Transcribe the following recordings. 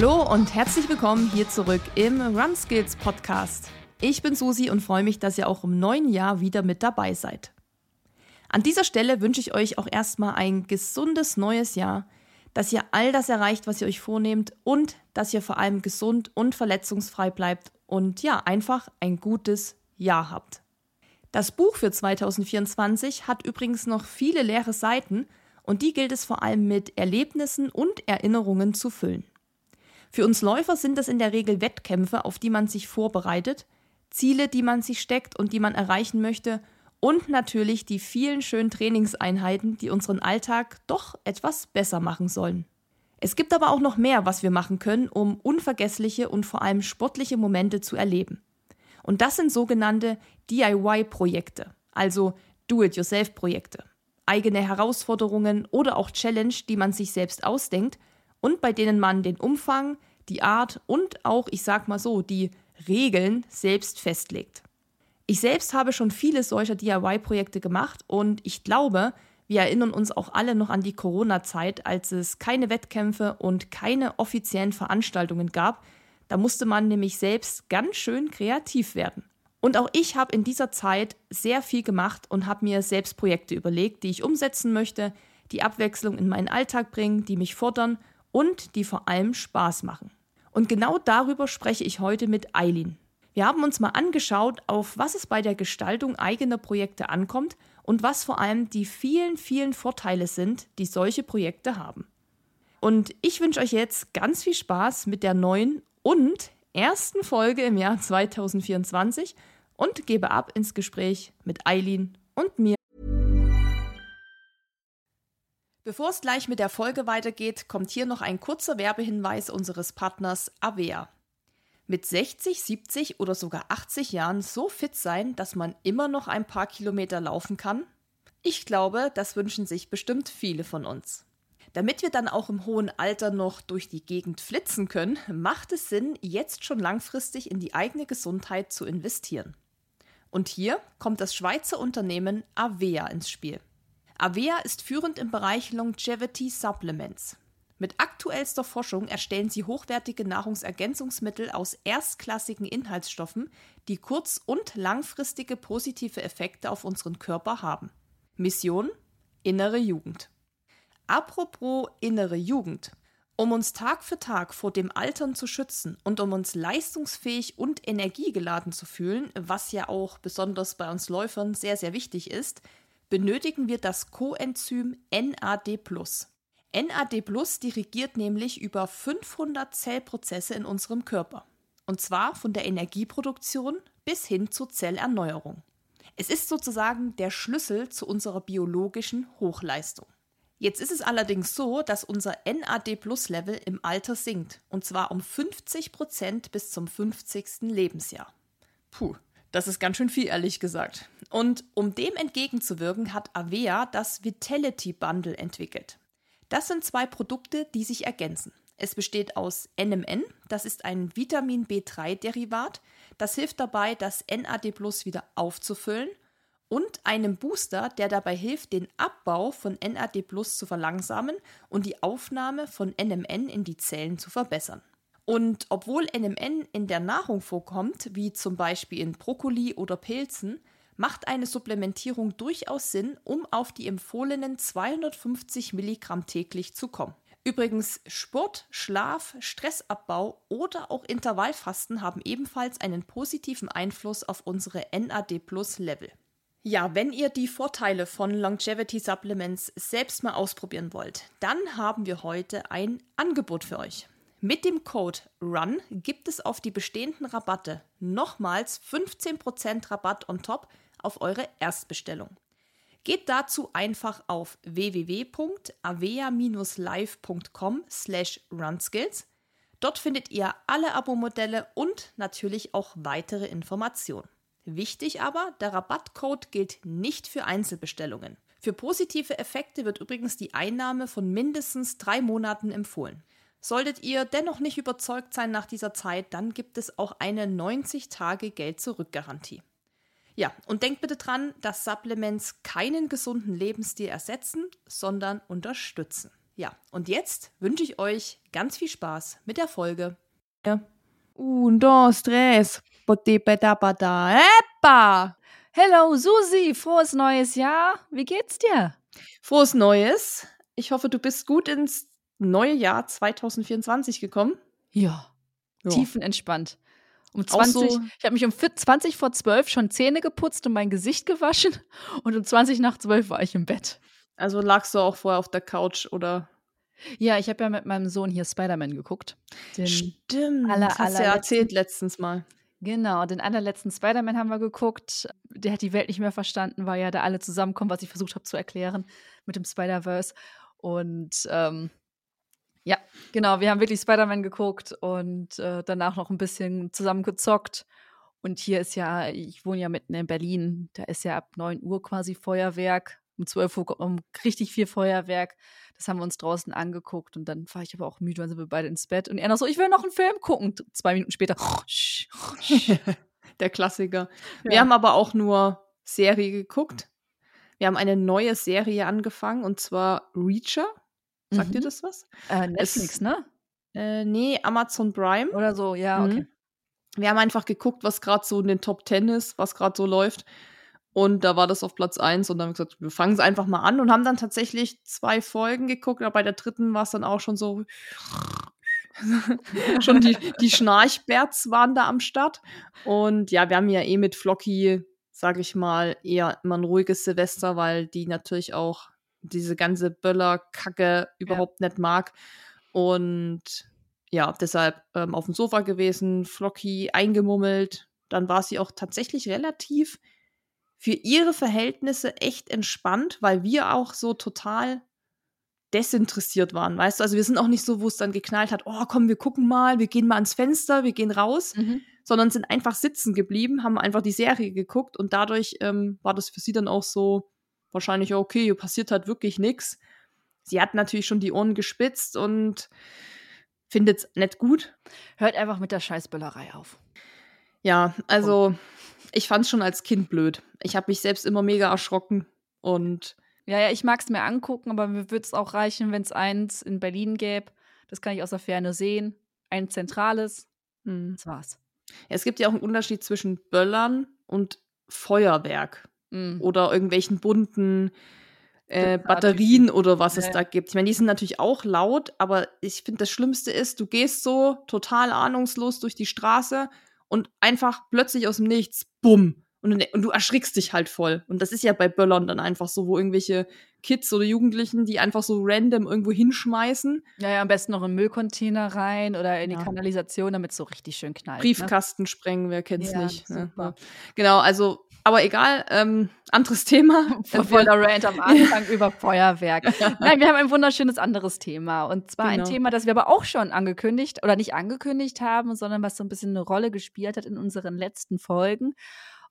Hallo und herzlich willkommen hier zurück im Run Skills Podcast. Ich bin Susi und freue mich, dass ihr auch im neuen Jahr wieder mit dabei seid. An dieser Stelle wünsche ich euch auch erstmal ein gesundes neues Jahr, dass ihr all das erreicht, was ihr euch vornehmt und dass ihr vor allem gesund und verletzungsfrei bleibt und ja, einfach ein gutes Jahr habt. Das Buch für 2024 hat übrigens noch viele leere Seiten und die gilt es vor allem mit Erlebnissen und Erinnerungen zu füllen. Für uns Läufer sind das in der Regel Wettkämpfe, auf die man sich vorbereitet, Ziele, die man sich steckt und die man erreichen möchte und natürlich die vielen schönen Trainingseinheiten, die unseren Alltag doch etwas besser machen sollen. Es gibt aber auch noch mehr, was wir machen können, um unvergessliche und vor allem sportliche Momente zu erleben. Und das sind sogenannte DIY-Projekte, also Do-it-yourself-Projekte. Eigene Herausforderungen oder auch Challenge, die man sich selbst ausdenkt und bei denen man den Umfang, die Art und auch, ich sag mal so, die Regeln selbst festlegt. Ich selbst habe schon viele solcher DIY-Projekte gemacht und ich glaube, wir erinnern uns auch alle noch an die Corona-Zeit, als es keine Wettkämpfe und keine offiziellen Veranstaltungen gab. Da musste man nämlich selbst ganz schön kreativ werden. Und auch ich habe in dieser Zeit sehr viel gemacht und habe mir selbst Projekte überlegt, die ich umsetzen möchte, die Abwechslung in meinen Alltag bringen, die mich fordern und die vor allem Spaß machen. Und genau darüber spreche ich heute mit Eileen. Wir haben uns mal angeschaut, auf was es bei der Gestaltung eigener Projekte ankommt und was vor allem die vielen, vielen Vorteile sind, die solche Projekte haben. Und ich wünsche euch jetzt ganz viel Spaß mit der neuen und ersten Folge im Jahr 2024 und gebe ab ins Gespräch mit Eileen und mir. Bevor es gleich mit der Folge weitergeht, kommt hier noch ein kurzer Werbehinweis unseres Partners Avea mit 60, 70 oder sogar 80 Jahren so fit sein, dass man immer noch ein paar Kilometer laufen kann? Ich glaube, das wünschen sich bestimmt viele von uns. Damit wir dann auch im hohen Alter noch durch die Gegend flitzen können, macht es Sinn, jetzt schon langfristig in die eigene Gesundheit zu investieren. Und hier kommt das Schweizer Unternehmen Avea ins Spiel. Avea ist führend im Bereich Longevity Supplements. Mit aktuellster Forschung erstellen sie hochwertige Nahrungsergänzungsmittel aus erstklassigen Inhaltsstoffen, die kurz- und langfristige positive Effekte auf unseren Körper haben. Mission Innere Jugend. Apropos innere Jugend. Um uns Tag für Tag vor dem Altern zu schützen und um uns leistungsfähig und energiegeladen zu fühlen, was ja auch besonders bei uns Läufern sehr, sehr wichtig ist, benötigen wir das Coenzym NAD+. NAD dirigiert nämlich über 500 Zellprozesse in unserem Körper. Und zwar von der Energieproduktion bis hin zur Zellerneuerung. Es ist sozusagen der Schlüssel zu unserer biologischen Hochleistung. Jetzt ist es allerdings so, dass unser NAD-Plus-Level im Alter sinkt, und zwar um 50 Prozent bis zum 50. Lebensjahr. Puh, das ist ganz schön viel, ehrlich gesagt. Und um dem entgegenzuwirken, hat Avea das Vitality Bundle entwickelt. Das sind zwei Produkte, die sich ergänzen. Es besteht aus NMN, das ist ein Vitamin B3-Derivat, das hilft dabei, das NAD Plus wieder aufzufüllen, und einem Booster, der dabei hilft, den Abbau von NAD Plus zu verlangsamen und die Aufnahme von NMN in die Zellen zu verbessern. Und obwohl NMN in der Nahrung vorkommt, wie zum Beispiel in Brokkoli oder Pilzen, macht eine Supplementierung durchaus Sinn, um auf die empfohlenen 250 Milligramm täglich zu kommen. Übrigens, Sport, Schlaf, Stressabbau oder auch Intervallfasten haben ebenfalls einen positiven Einfluss auf unsere NAD-Plus-Level. Ja, wenn ihr die Vorteile von Longevity Supplements selbst mal ausprobieren wollt, dann haben wir heute ein Angebot für euch. Mit dem Code RUN gibt es auf die bestehenden Rabatte nochmals 15% Rabatt on top auf eure Erstbestellung. Geht dazu einfach auf www.avea-live.com slash runskills. Dort findet ihr alle Abo-Modelle und natürlich auch weitere Informationen. Wichtig aber, der Rabattcode gilt nicht für Einzelbestellungen. Für positive Effekte wird übrigens die Einnahme von mindestens drei Monaten empfohlen. Solltet ihr dennoch nicht überzeugt sein nach dieser Zeit, dann gibt es auch eine 90-Tage-Geld-Zurück-Garantie. Ja, und denkt bitte dran, dass Supplements keinen gesunden Lebensstil ersetzen, sondern unterstützen. Ja, und jetzt wünsche ich euch ganz viel Spaß mit der Folge. Ja. Un, dos, tres. Epa! Hello Susi, frohes neues Jahr. Wie geht's dir? Frohes Neues. Ich hoffe, du bist gut ins neue Jahr 2024 gekommen. Ja, ja. tiefenentspannt. Um 20, so ich habe mich um 20 vor 12 schon Zähne geputzt und mein Gesicht gewaschen und um 20 nach 12 war ich im Bett. Also lagst du auch vorher auf der Couch oder? Ja, ich habe ja mit meinem Sohn hier Spider-Man geguckt. Den Stimmt, aller, hast du ja erzählt letztens mal. Genau, den allerletzten Spider-Man haben wir geguckt. Der hat die Welt nicht mehr verstanden, weil ja da alle zusammenkommen, was ich versucht habe zu erklären mit dem Spider-Verse. Und ähm, ja, genau, wir haben wirklich Spider-Man geguckt und äh, danach noch ein bisschen zusammen gezockt. Und hier ist ja, ich wohne ja mitten in Berlin, da ist ja ab 9 Uhr quasi Feuerwerk. Um 12 Uhr kommt um richtig viel Feuerwerk. Das haben wir uns draußen angeguckt und dann war ich aber auch müde, dann sind wir beide ins Bett. Und er noch so, ich will noch einen Film gucken. Zwei Minuten später. Der Klassiker. Ja. Wir haben aber auch nur Serie geguckt. Wir haben eine neue Serie angefangen und zwar Reacher. Sagt mhm. dir das was? Äh, Netflix, es, ne? Äh, nee, Amazon Prime. Oder so, ja, okay. Mhm. Wir haben einfach geguckt, was gerade so in den Top Ten ist, was gerade so läuft. Und da war das auf Platz 1 und dann haben wir gesagt, wir fangen es einfach mal an und haben dann tatsächlich zwei Folgen geguckt, aber bei der dritten war es dann auch schon so. schon die, die Schnarchbärts waren da am Start. Und ja, wir haben ja eh mit Flocky, sag ich mal, eher immer ein ruhiges Silvester, weil die natürlich auch diese ganze Böller-Kacke überhaupt ja. nicht mag. Und ja, deshalb ähm, auf dem Sofa gewesen, Flocky eingemummelt. Dann war sie auch tatsächlich relativ für ihre Verhältnisse echt entspannt, weil wir auch so total desinteressiert waren, weißt du? Also wir sind auch nicht so, wo es dann geknallt hat, oh komm, wir gucken mal, wir gehen mal ans Fenster, wir gehen raus, mhm. sondern sind einfach sitzen geblieben, haben einfach die Serie geguckt und dadurch ähm, war das für sie dann auch so wahrscheinlich, okay, passiert halt wirklich nichts. Sie hat natürlich schon die Ohren gespitzt und findet es nicht gut. Hört einfach mit der Scheißböllerei auf. Ja, also ich fand es schon als Kind blöd. Ich habe mich selbst immer mega erschrocken und. Ja, ja, ich mag es mir angucken, aber mir würde es auch reichen, wenn es eins in Berlin gäbe. Das kann ich aus der Ferne sehen. Ein zentrales. Hm. Das war's. Ja, es gibt ja auch einen Unterschied zwischen Böllern und Feuerwerk. Mhm. Oder irgendwelchen bunten äh, Batterien oder was ja. es da gibt. Ich meine, die sind natürlich auch laut, aber ich finde, das Schlimmste ist, du gehst so total ahnungslos durch die Straße und einfach plötzlich aus dem Nichts, bumm. Und, und du erschrickst dich halt voll. Und das ist ja bei Böllern dann einfach so, wo irgendwelche Kids oder Jugendlichen, die einfach so random irgendwo hinschmeißen. Ja, ja, am besten noch in Müllcontainer rein oder in die Kanalisation, damit es so richtig schön knallt. Ne? Briefkasten ne? sprengen, wer kennt's ja, nicht. Ne? Ja. Genau, also, aber egal, ähm, anderes Thema. Voll der Rant am Anfang über Feuerwerk. Nein, wir haben ein wunderschönes anderes Thema. Und zwar genau. ein Thema, das wir aber auch schon angekündigt oder nicht angekündigt haben, sondern was so ein bisschen eine Rolle gespielt hat in unseren letzten Folgen.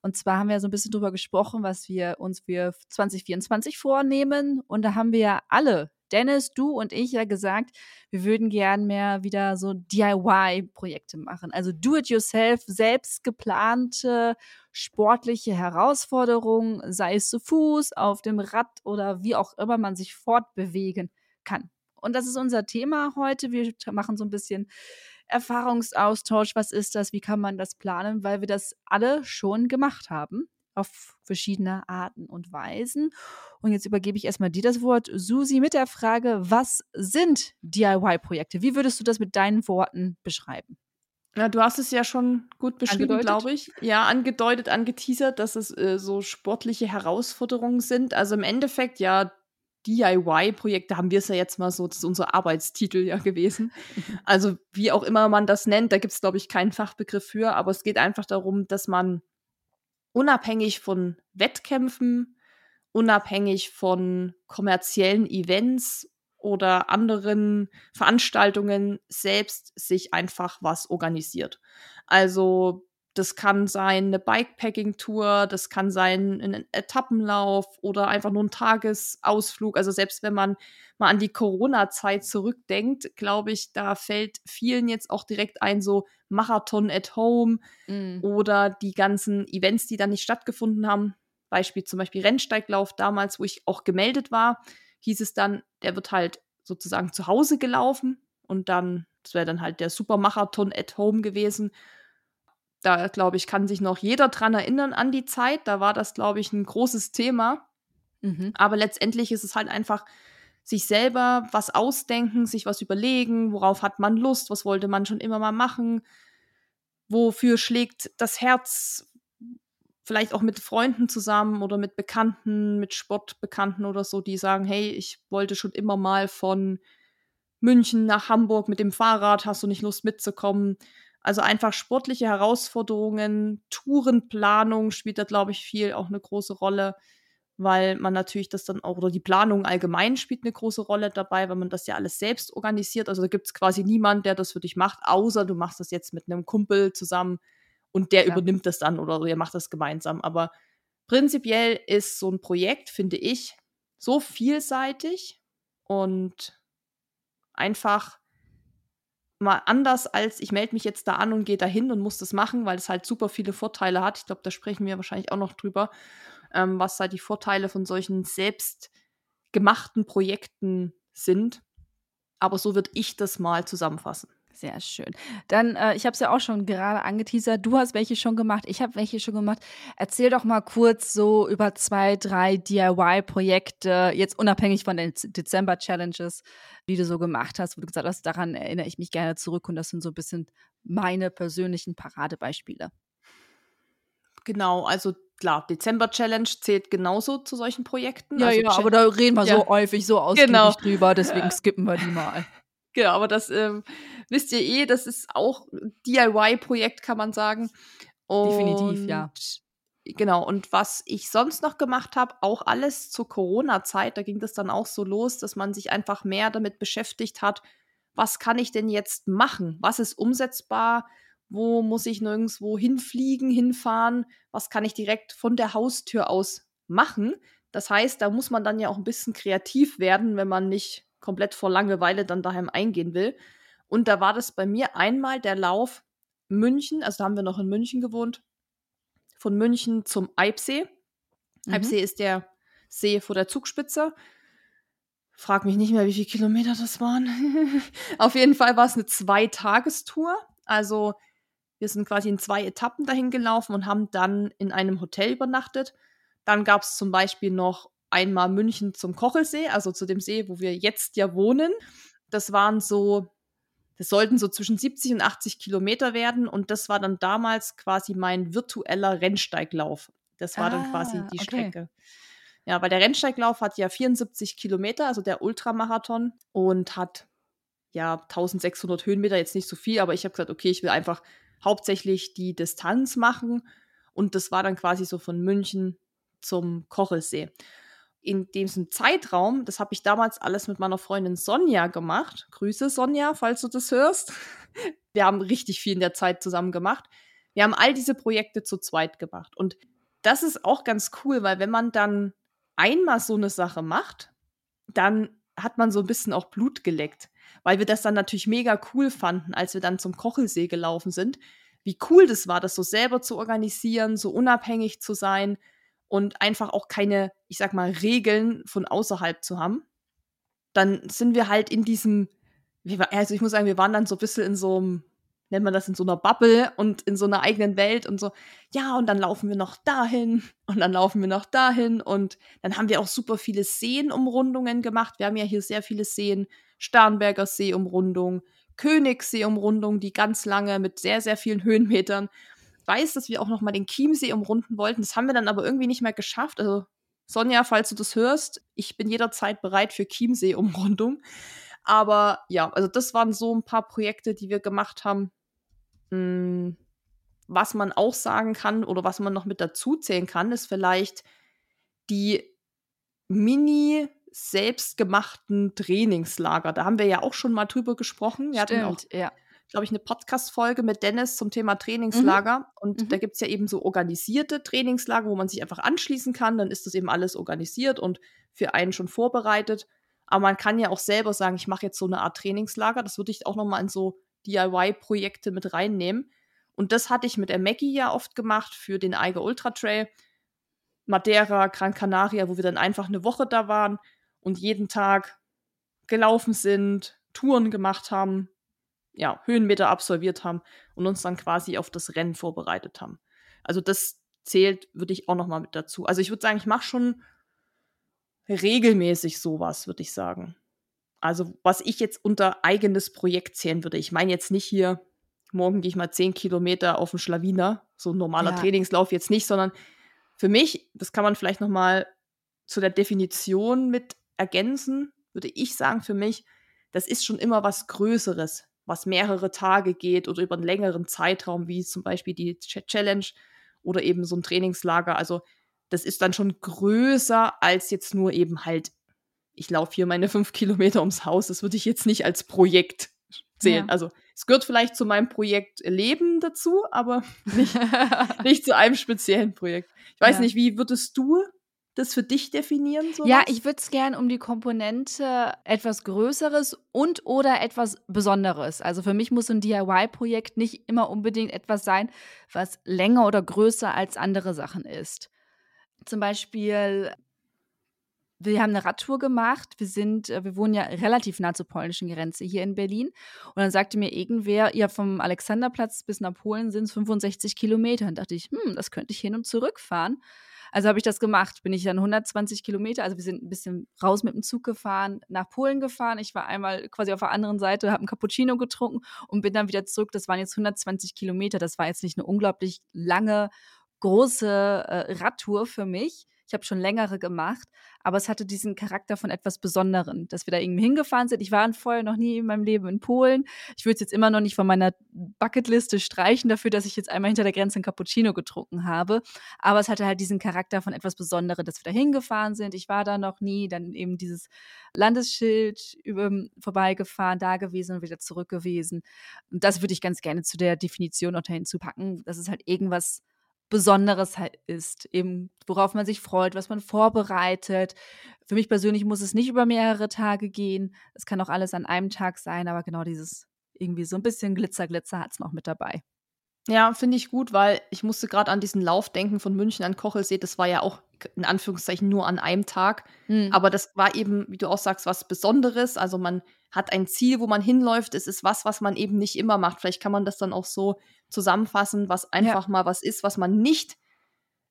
Und zwar haben wir so ein bisschen drüber gesprochen, was wir uns für 2024 vornehmen. Und da haben wir ja alle, Dennis, du und ich, ja gesagt, wir würden gern mehr wieder so DIY-Projekte machen. Also do-it-yourself, selbst geplante sportliche Herausforderungen, sei es zu Fuß, auf dem Rad oder wie auch immer man sich fortbewegen kann. Und das ist unser Thema heute. Wir machen so ein bisschen Erfahrungsaustausch, was ist das, wie kann man das planen, weil wir das alle schon gemacht haben auf verschiedene Arten und Weisen. Und jetzt übergebe ich erstmal dir das Wort, Susi, mit der Frage, was sind DIY-Projekte? Wie würdest du das mit deinen Worten beschreiben? Ja, du hast es ja schon gut beschrieben, glaube ich. Ja, angedeutet, angeteasert, dass es äh, so sportliche Herausforderungen sind. Also im Endeffekt ja DIY-Projekte haben wir es ja jetzt mal so, das ist unser Arbeitstitel ja gewesen. Also wie auch immer man das nennt, da gibt es, glaube ich, keinen Fachbegriff für, aber es geht einfach darum, dass man unabhängig von Wettkämpfen, unabhängig von kommerziellen Events oder anderen Veranstaltungen selbst sich einfach was organisiert. Also das kann sein eine Bikepacking-Tour, das kann sein ein Etappenlauf oder einfach nur ein Tagesausflug. Also selbst wenn man mal an die Corona-Zeit zurückdenkt, glaube ich, da fällt vielen jetzt auch direkt ein, so Marathon at Home mm. oder die ganzen Events, die dann nicht stattgefunden haben. Beispiel zum Beispiel Rennsteiglauf damals, wo ich auch gemeldet war, hieß es dann, der wird halt sozusagen zu Hause gelaufen und dann, das wäre dann halt der Supermarathon at home gewesen. Da, glaube ich, kann sich noch jeder dran erinnern an die Zeit. Da war das, glaube ich, ein großes Thema. Mhm. Aber letztendlich ist es halt einfach sich selber was ausdenken, sich was überlegen, worauf hat man Lust, was wollte man schon immer mal machen, wofür schlägt das Herz, vielleicht auch mit Freunden zusammen oder mit Bekannten, mit Sportbekannten oder so, die sagen, hey, ich wollte schon immer mal von München nach Hamburg mit dem Fahrrad, hast du nicht Lust mitzukommen? Also einfach sportliche Herausforderungen, Tourenplanung spielt da, glaube ich, viel auch eine große Rolle weil man natürlich das dann auch, oder die Planung allgemein spielt eine große Rolle dabei, weil man das ja alles selbst organisiert. Also da gibt es quasi niemanden, der das für dich macht, außer du machst das jetzt mit einem Kumpel zusammen und der ja. übernimmt das dann oder ihr macht das gemeinsam. Aber prinzipiell ist so ein Projekt, finde ich, so vielseitig und einfach mal anders als ich melde mich jetzt da an und gehe da hin und muss das machen, weil es halt super viele Vorteile hat. Ich glaube, da sprechen wir wahrscheinlich auch noch drüber ähm, was da die Vorteile von solchen selbstgemachten Projekten sind. Aber so würde ich das mal zusammenfassen. Sehr schön. Dann, äh, ich habe es ja auch schon gerade angeteasert. Du hast welche schon gemacht, ich habe welche schon gemacht. Erzähl doch mal kurz so über zwei, drei DIY-Projekte, jetzt unabhängig von den Dezember-Challenges, die du so gemacht hast, wo du gesagt hast, daran erinnere ich mich gerne zurück und das sind so ein bisschen meine persönlichen Paradebeispiele. Genau, also klar, Dezember Challenge zählt genauso zu solchen Projekten. Ja, also ja, aber da reden wir ja. so häufig, so ausgiebig genau. drüber, deswegen skippen wir die mal. Genau, aber das ähm, wisst ihr eh, das ist auch ein DIY-Projekt, kann man sagen. Und Definitiv, ja. Genau, und was ich sonst noch gemacht habe, auch alles zur Corona-Zeit, da ging das dann auch so los, dass man sich einfach mehr damit beschäftigt hat, was kann ich denn jetzt machen? Was ist umsetzbar? wo muss ich nirgendwo hinfliegen, hinfahren, was kann ich direkt von der Haustür aus machen. Das heißt, da muss man dann ja auch ein bisschen kreativ werden, wenn man nicht komplett vor Langeweile dann daheim eingehen will. Und da war das bei mir einmal der Lauf München, also da haben wir noch in München gewohnt, von München zum Eibsee. Mhm. Eibsee ist der See vor der Zugspitze. Frag mich nicht mehr, wie viele Kilometer das waren. Auf jeden Fall war es eine Zweitagestour. Also wir sind quasi in zwei Etappen dahin gelaufen und haben dann in einem Hotel übernachtet. Dann gab es zum Beispiel noch einmal München zum Kochelsee, also zu dem See, wo wir jetzt ja wohnen. Das waren so, das sollten so zwischen 70 und 80 Kilometer werden und das war dann damals quasi mein virtueller Rennsteiglauf. Das war ah, dann quasi die okay. Strecke. Ja, weil der Rennsteiglauf hat ja 74 Kilometer, also der Ultramarathon, und hat ja 1600 Höhenmeter, jetzt nicht so viel, aber ich habe gesagt, okay, ich will einfach hauptsächlich die Distanz machen. Und das war dann quasi so von München zum Kochelsee. In diesem Zeitraum, das habe ich damals alles mit meiner Freundin Sonja gemacht. Grüße Sonja, falls du das hörst. Wir haben richtig viel in der Zeit zusammen gemacht. Wir haben all diese Projekte zu zweit gemacht. Und das ist auch ganz cool, weil wenn man dann einmal so eine Sache macht, dann hat man so ein bisschen auch Blut geleckt weil wir das dann natürlich mega cool fanden, als wir dann zum Kochelsee gelaufen sind. Wie cool das war, das so selber zu organisieren, so unabhängig zu sein und einfach auch keine, ich sag mal, Regeln von außerhalb zu haben. Dann sind wir halt in diesem, also ich muss sagen, wir waren dann so ein bisschen in so einem nennt man das in so einer Bubble und in so einer eigenen Welt und so, ja, und dann laufen wir noch dahin und dann laufen wir noch dahin und dann haben wir auch super viele Seenumrundungen gemacht. Wir haben ja hier sehr viele Seen, Starnberger Seeumrundung, Königseeumrundung, die ganz lange mit sehr, sehr vielen Höhenmetern. Ich weiß, dass wir auch noch mal den Chiemsee umrunden wollten. Das haben wir dann aber irgendwie nicht mehr geschafft. Also Sonja, falls du das hörst, ich bin jederzeit bereit für Chiemsee-Umrundung. Aber ja, also das waren so ein paar Projekte, die wir gemacht haben. Hm, was man auch sagen kann oder was man noch mit dazu zählen kann, ist vielleicht die mini selbstgemachten Trainingslager. Da haben wir ja auch schon mal drüber gesprochen. Wir Stimmt, ja. Glaube ich, eine Podcast-Folge mit Dennis zum Thema Trainingslager. Mhm. Und mhm. da gibt es ja eben so organisierte Trainingslager, wo man sich einfach anschließen kann. Dann ist das eben alles organisiert und für einen schon vorbereitet. Aber man kann ja auch selber sagen, ich mache jetzt so eine Art Trainingslager. Das würde ich auch noch mal in so DIY-Projekte mit reinnehmen. Und das hatte ich mit der Maggie ja oft gemacht für den Eiger Ultra Trail. Madeira, Gran Canaria, wo wir dann einfach eine Woche da waren und jeden Tag gelaufen sind, Touren gemacht haben, ja, Höhenmeter absolviert haben und uns dann quasi auf das Rennen vorbereitet haben. Also das zählt, würde ich auch noch mal mit dazu. Also ich würde sagen, ich mache schon regelmäßig sowas, würde ich sagen. Also was ich jetzt unter eigenes Projekt zählen würde. Ich meine jetzt nicht hier, morgen gehe ich mal zehn Kilometer auf den Schlawiner, so ein normaler ja. Trainingslauf jetzt nicht, sondern für mich, das kann man vielleicht noch mal zu der Definition mit ergänzen, würde ich sagen, für mich, das ist schon immer was Größeres, was mehrere Tage geht oder über einen längeren Zeitraum, wie zum Beispiel die Challenge oder eben so ein Trainingslager. Also das ist dann schon größer als jetzt nur eben halt, ich laufe hier meine fünf Kilometer ums Haus. Das würde ich jetzt nicht als Projekt zählen. Ja. Also es gehört vielleicht zu meinem Projekt Leben dazu, aber nicht, nicht zu einem speziellen Projekt. Ich weiß ja. nicht, wie würdest du das für dich definieren? Sowas? Ja, ich würde es gerne um die Komponente etwas Größeres und oder etwas Besonderes. Also für mich muss ein DIY-Projekt nicht immer unbedingt etwas sein, was länger oder größer als andere Sachen ist. Zum Beispiel, wir haben eine Radtour gemacht. Wir sind, äh, wir wohnen ja relativ nah zur polnischen Grenze hier in Berlin. Und dann sagte mir irgendwer, ja, vom Alexanderplatz bis nach Polen sind es 65 Kilometer. Und dachte ich, hm, das könnte ich hin und zurück fahren. Also habe ich das gemacht. Bin ich dann 120 Kilometer, also wir sind ein bisschen raus mit dem Zug gefahren, nach Polen gefahren. Ich war einmal quasi auf der anderen Seite, habe einen Cappuccino getrunken und bin dann wieder zurück. Das waren jetzt 120 Kilometer. Das war jetzt nicht eine unglaublich lange große äh, Radtour für mich. Ich habe schon längere gemacht, aber es hatte diesen Charakter von etwas Besonderen, dass wir da irgendwie hingefahren sind. Ich war vorher noch nie in meinem Leben in Polen. Ich würde es jetzt immer noch nicht von meiner Bucketliste streichen dafür, dass ich jetzt einmal hinter der Grenze ein Cappuccino getrunken habe. Aber es hatte halt diesen Charakter von etwas Besonderem, dass wir da hingefahren sind. Ich war da noch nie. Dann eben dieses Landesschild über, vorbeigefahren, da gewesen und wieder zurück gewesen. Und das würde ich ganz gerne zu der Definition noch dahin zu packen. Das ist halt irgendwas Besonderes ist, eben worauf man sich freut, was man vorbereitet. Für mich persönlich muss es nicht über mehrere Tage gehen. Es kann auch alles an einem Tag sein, aber genau dieses irgendwie so ein bisschen Glitzer, Glitzer hat es noch mit dabei. Ja, finde ich gut, weil ich musste gerade an diesen Lauf denken von München an Kochelsee. Das war ja auch in Anführungszeichen nur an einem Tag. Mhm. Aber das war eben, wie du auch sagst, was Besonderes. Also man hat ein Ziel, wo man hinläuft. Es ist was, was man eben nicht immer macht. Vielleicht kann man das dann auch so zusammenfassen, was einfach ja. mal was ist, was man nicht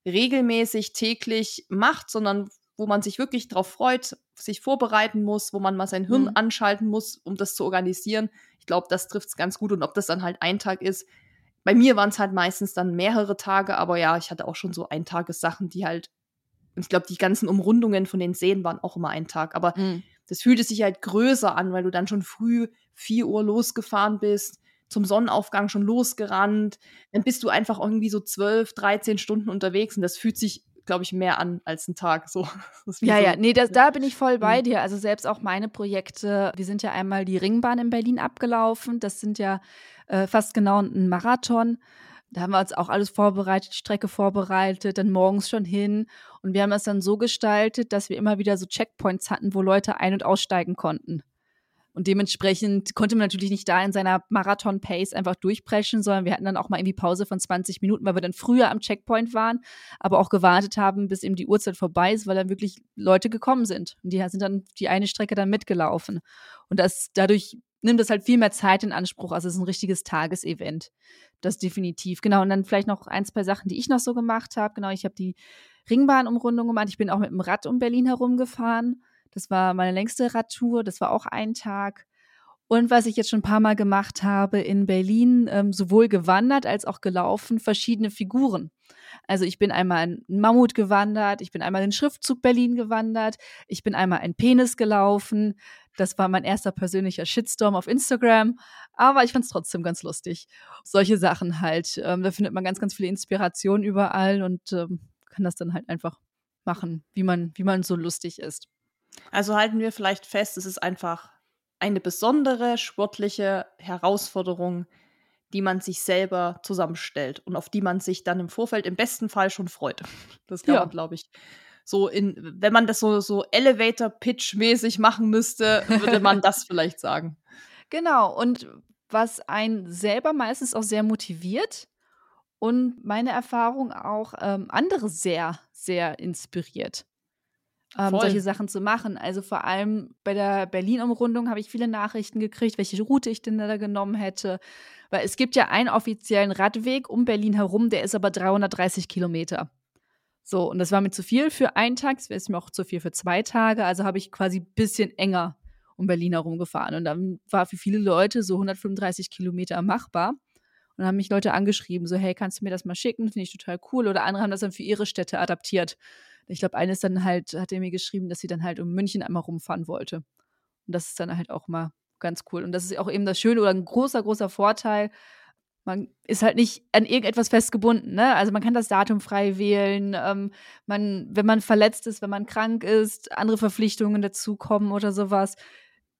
regelmäßig täglich macht, sondern wo man sich wirklich darauf freut, sich vorbereiten muss, wo man mal sein Hirn mhm. anschalten muss, um das zu organisieren. Ich glaube, das trifft es ganz gut. Und ob das dann halt ein Tag ist, bei mir waren es halt meistens dann mehrere Tage, aber ja, ich hatte auch schon so Eintagessachen, die halt, ich glaube, die ganzen Umrundungen von den Seen waren auch immer ein Tag, aber mhm. das fühlte sich halt größer an, weil du dann schon früh 4 Uhr losgefahren bist, zum Sonnenaufgang schon losgerannt, dann bist du einfach irgendwie so 12, 13 Stunden unterwegs und das fühlt sich glaube ich, mehr an als ein Tag. So. Ja, so. ja, nee, das, da bin ich voll bei mhm. dir. Also selbst auch meine Projekte, wir sind ja einmal die Ringbahn in Berlin abgelaufen. Das sind ja äh, fast genau ein Marathon. Da haben wir uns auch alles vorbereitet, die Strecke vorbereitet, dann morgens schon hin. Und wir haben es dann so gestaltet, dass wir immer wieder so Checkpoints hatten, wo Leute ein- und aussteigen konnten. Und dementsprechend konnte man natürlich nicht da in seiner Marathon-Pace einfach durchpreschen, sondern wir hatten dann auch mal irgendwie Pause von 20 Minuten, weil wir dann früher am Checkpoint waren, aber auch gewartet haben, bis eben die Uhrzeit vorbei ist, weil dann wirklich Leute gekommen sind. Und die sind dann die eine Strecke dann mitgelaufen. Und das dadurch nimmt das halt viel mehr Zeit in Anspruch. Also es ist ein richtiges Tagesevent. Das definitiv. Genau. Und dann vielleicht noch ein, zwei Sachen, die ich noch so gemacht habe. Genau, ich habe die Ringbahnumrundung gemacht. Ich bin auch mit dem Rad um Berlin herumgefahren. Das war meine längste Radtour. Das war auch ein Tag. Und was ich jetzt schon ein paar Mal gemacht habe in Berlin, ähm, sowohl gewandert als auch gelaufen, verschiedene Figuren. Also ich bin einmal ein Mammut gewandert, ich bin einmal den Schriftzug Berlin gewandert, ich bin einmal ein Penis gelaufen, das war mein erster persönlicher Shitstorm auf Instagram, aber ich fand es trotzdem ganz lustig. Solche Sachen halt. Ähm, da findet man ganz, ganz viele Inspirationen überall und ähm, kann das dann halt einfach machen, wie man, wie man so lustig ist. Also halten wir vielleicht fest, es ist einfach eine besondere sportliche Herausforderung, die man sich selber zusammenstellt und auf die man sich dann im Vorfeld im besten Fall schon freut. Das kann ja. man, glaube ich, so in, wenn man das so, so Elevator-Pitch-mäßig machen müsste, würde man das vielleicht sagen. Genau, und was einen selber meistens auch sehr motiviert und meine Erfahrung auch ähm, andere sehr, sehr inspiriert. ähm, solche Sachen zu machen. Also vor allem bei der Berlin-Umrundung habe ich viele Nachrichten gekriegt, welche Route ich denn da genommen hätte. Weil es gibt ja einen offiziellen Radweg um Berlin herum, der ist aber 330 Kilometer. So, und das war mir zu viel für einen Tag, es wäre mir auch zu viel für zwei Tage. Also habe ich quasi ein bisschen enger um Berlin herum gefahren. Und dann war für viele Leute so 135 Kilometer machbar. Und dann haben mich Leute angeschrieben, so, hey, kannst du mir das mal schicken? Finde ich total cool. Oder andere haben das dann für ihre Städte adaptiert. Ich glaube, eines dann halt, hat er mir geschrieben, dass sie dann halt um München einmal rumfahren wollte. Und das ist dann halt auch mal ganz cool. Und das ist auch eben das Schöne oder ein großer, großer Vorteil. Man ist halt nicht an irgendetwas festgebunden. Ne? Also man kann das Datum frei wählen. Ähm, man, wenn man verletzt ist, wenn man krank ist, andere Verpflichtungen dazukommen oder sowas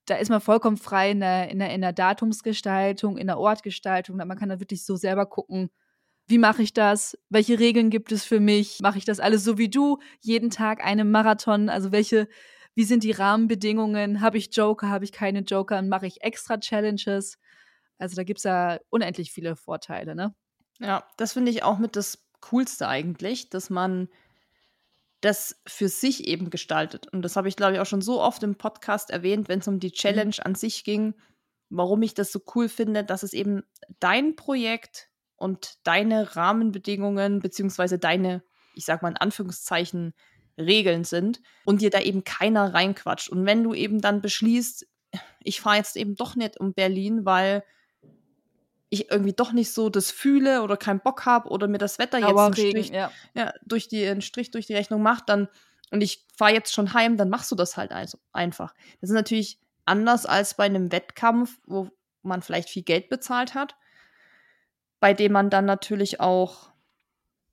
da ist man vollkommen frei in der, in der, in der Datumsgestaltung, in der Ortgestaltung. Man kann da wirklich so selber gucken, wie mache ich das? Welche Regeln gibt es für mich? Mache ich das alles so wie du? Jeden Tag einen Marathon? Also welche, wie sind die Rahmenbedingungen? Habe ich Joker? Habe ich keine Joker? Und mache ich extra Challenges? Also da gibt es ja unendlich viele Vorteile, ne? Ja, das finde ich auch mit das Coolste eigentlich, dass man das für sich eben gestaltet. Und das habe ich, glaube ich, auch schon so oft im Podcast erwähnt, wenn es um die mhm. Challenge mhm. an sich ging, warum ich das so cool finde, dass es eben dein Projekt und deine Rahmenbedingungen beziehungsweise deine, ich sag mal in Anführungszeichen, Regeln sind und dir da eben keiner reinquatscht. Und wenn du eben dann beschließt, ich fahre jetzt eben doch nicht um Berlin, weil ich irgendwie doch nicht so das fühle oder keinen Bock habe oder mir das Wetter jetzt einen Strich, ja. ja. durch die, einen Strich durch die Rechnung macht, dann und ich fahre jetzt schon heim, dann machst du das halt also einfach. Das ist natürlich anders als bei einem Wettkampf, wo man vielleicht viel Geld bezahlt hat, bei dem man dann natürlich auch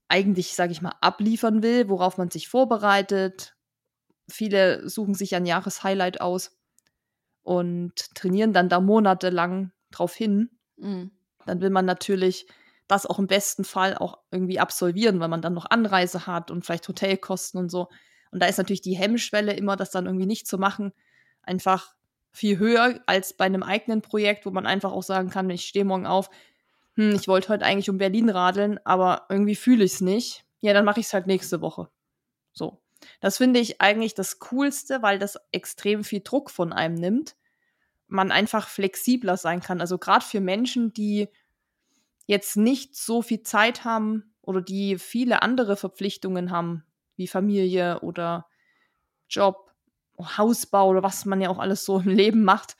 eigentlich, sage ich mal, abliefern will, worauf man sich vorbereitet. Viele suchen sich ein Jahreshighlight aus und trainieren dann da monatelang drauf hin. Mhm dann will man natürlich das auch im besten Fall auch irgendwie absolvieren, weil man dann noch Anreise hat und vielleicht Hotelkosten und so. Und da ist natürlich die Hemmschwelle immer, das dann irgendwie nicht zu machen, einfach viel höher als bei einem eigenen Projekt, wo man einfach auch sagen kann, ich stehe morgen auf, hm, ich wollte heute eigentlich um Berlin radeln, aber irgendwie fühle ich es nicht. Ja, dann mache ich es halt nächste Woche. So. Das finde ich eigentlich das Coolste, weil das extrem viel Druck von einem nimmt man einfach flexibler sein kann. Also gerade für Menschen, die jetzt nicht so viel Zeit haben oder die viele andere Verpflichtungen haben, wie Familie oder Job, Hausbau oder was man ja auch alles so im Leben macht,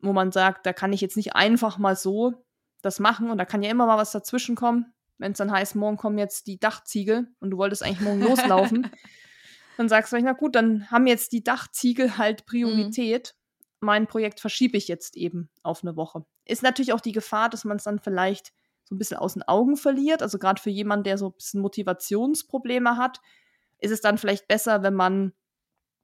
wo man sagt, da kann ich jetzt nicht einfach mal so das machen und da kann ja immer mal was dazwischen kommen. Wenn es dann heißt, morgen kommen jetzt die Dachziegel und du wolltest eigentlich morgen loslaufen, dann sagst du, na gut, dann haben jetzt die Dachziegel halt mhm. Priorität mein Projekt verschiebe ich jetzt eben auf eine Woche. Ist natürlich auch die Gefahr, dass man es dann vielleicht so ein bisschen aus den Augen verliert. Also gerade für jemanden, der so ein bisschen Motivationsprobleme hat, ist es dann vielleicht besser, wenn man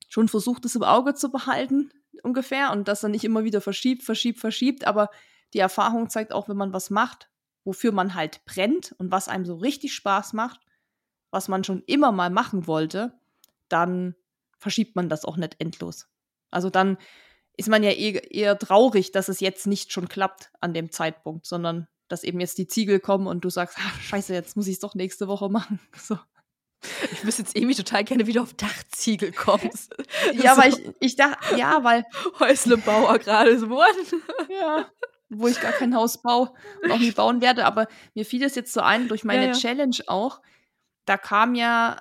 schon versucht, es im Auge zu behalten, ungefähr, und das dann nicht immer wieder verschiebt, verschiebt, verschiebt. Aber die Erfahrung zeigt auch, wenn man was macht, wofür man halt brennt und was einem so richtig Spaß macht, was man schon immer mal machen wollte, dann verschiebt man das auch nicht endlos. Also dann ist man ja eher, eher traurig, dass es jetzt nicht schon klappt an dem Zeitpunkt, sondern dass eben jetzt die Ziegel kommen und du sagst, ach, scheiße, jetzt muss ich es doch nächste Woche machen. So. Ich wüsste jetzt irgendwie total gerne, wie du auf Dachziegel kommst. ja, so. weil ich, ich dachte, ja, weil. Häuslebauer gerade so. ja. Wo ich gar kein Haus baue und auch nie bauen werde. Aber mir fiel es jetzt so ein, durch meine ja, ja. Challenge auch. Da kam ja,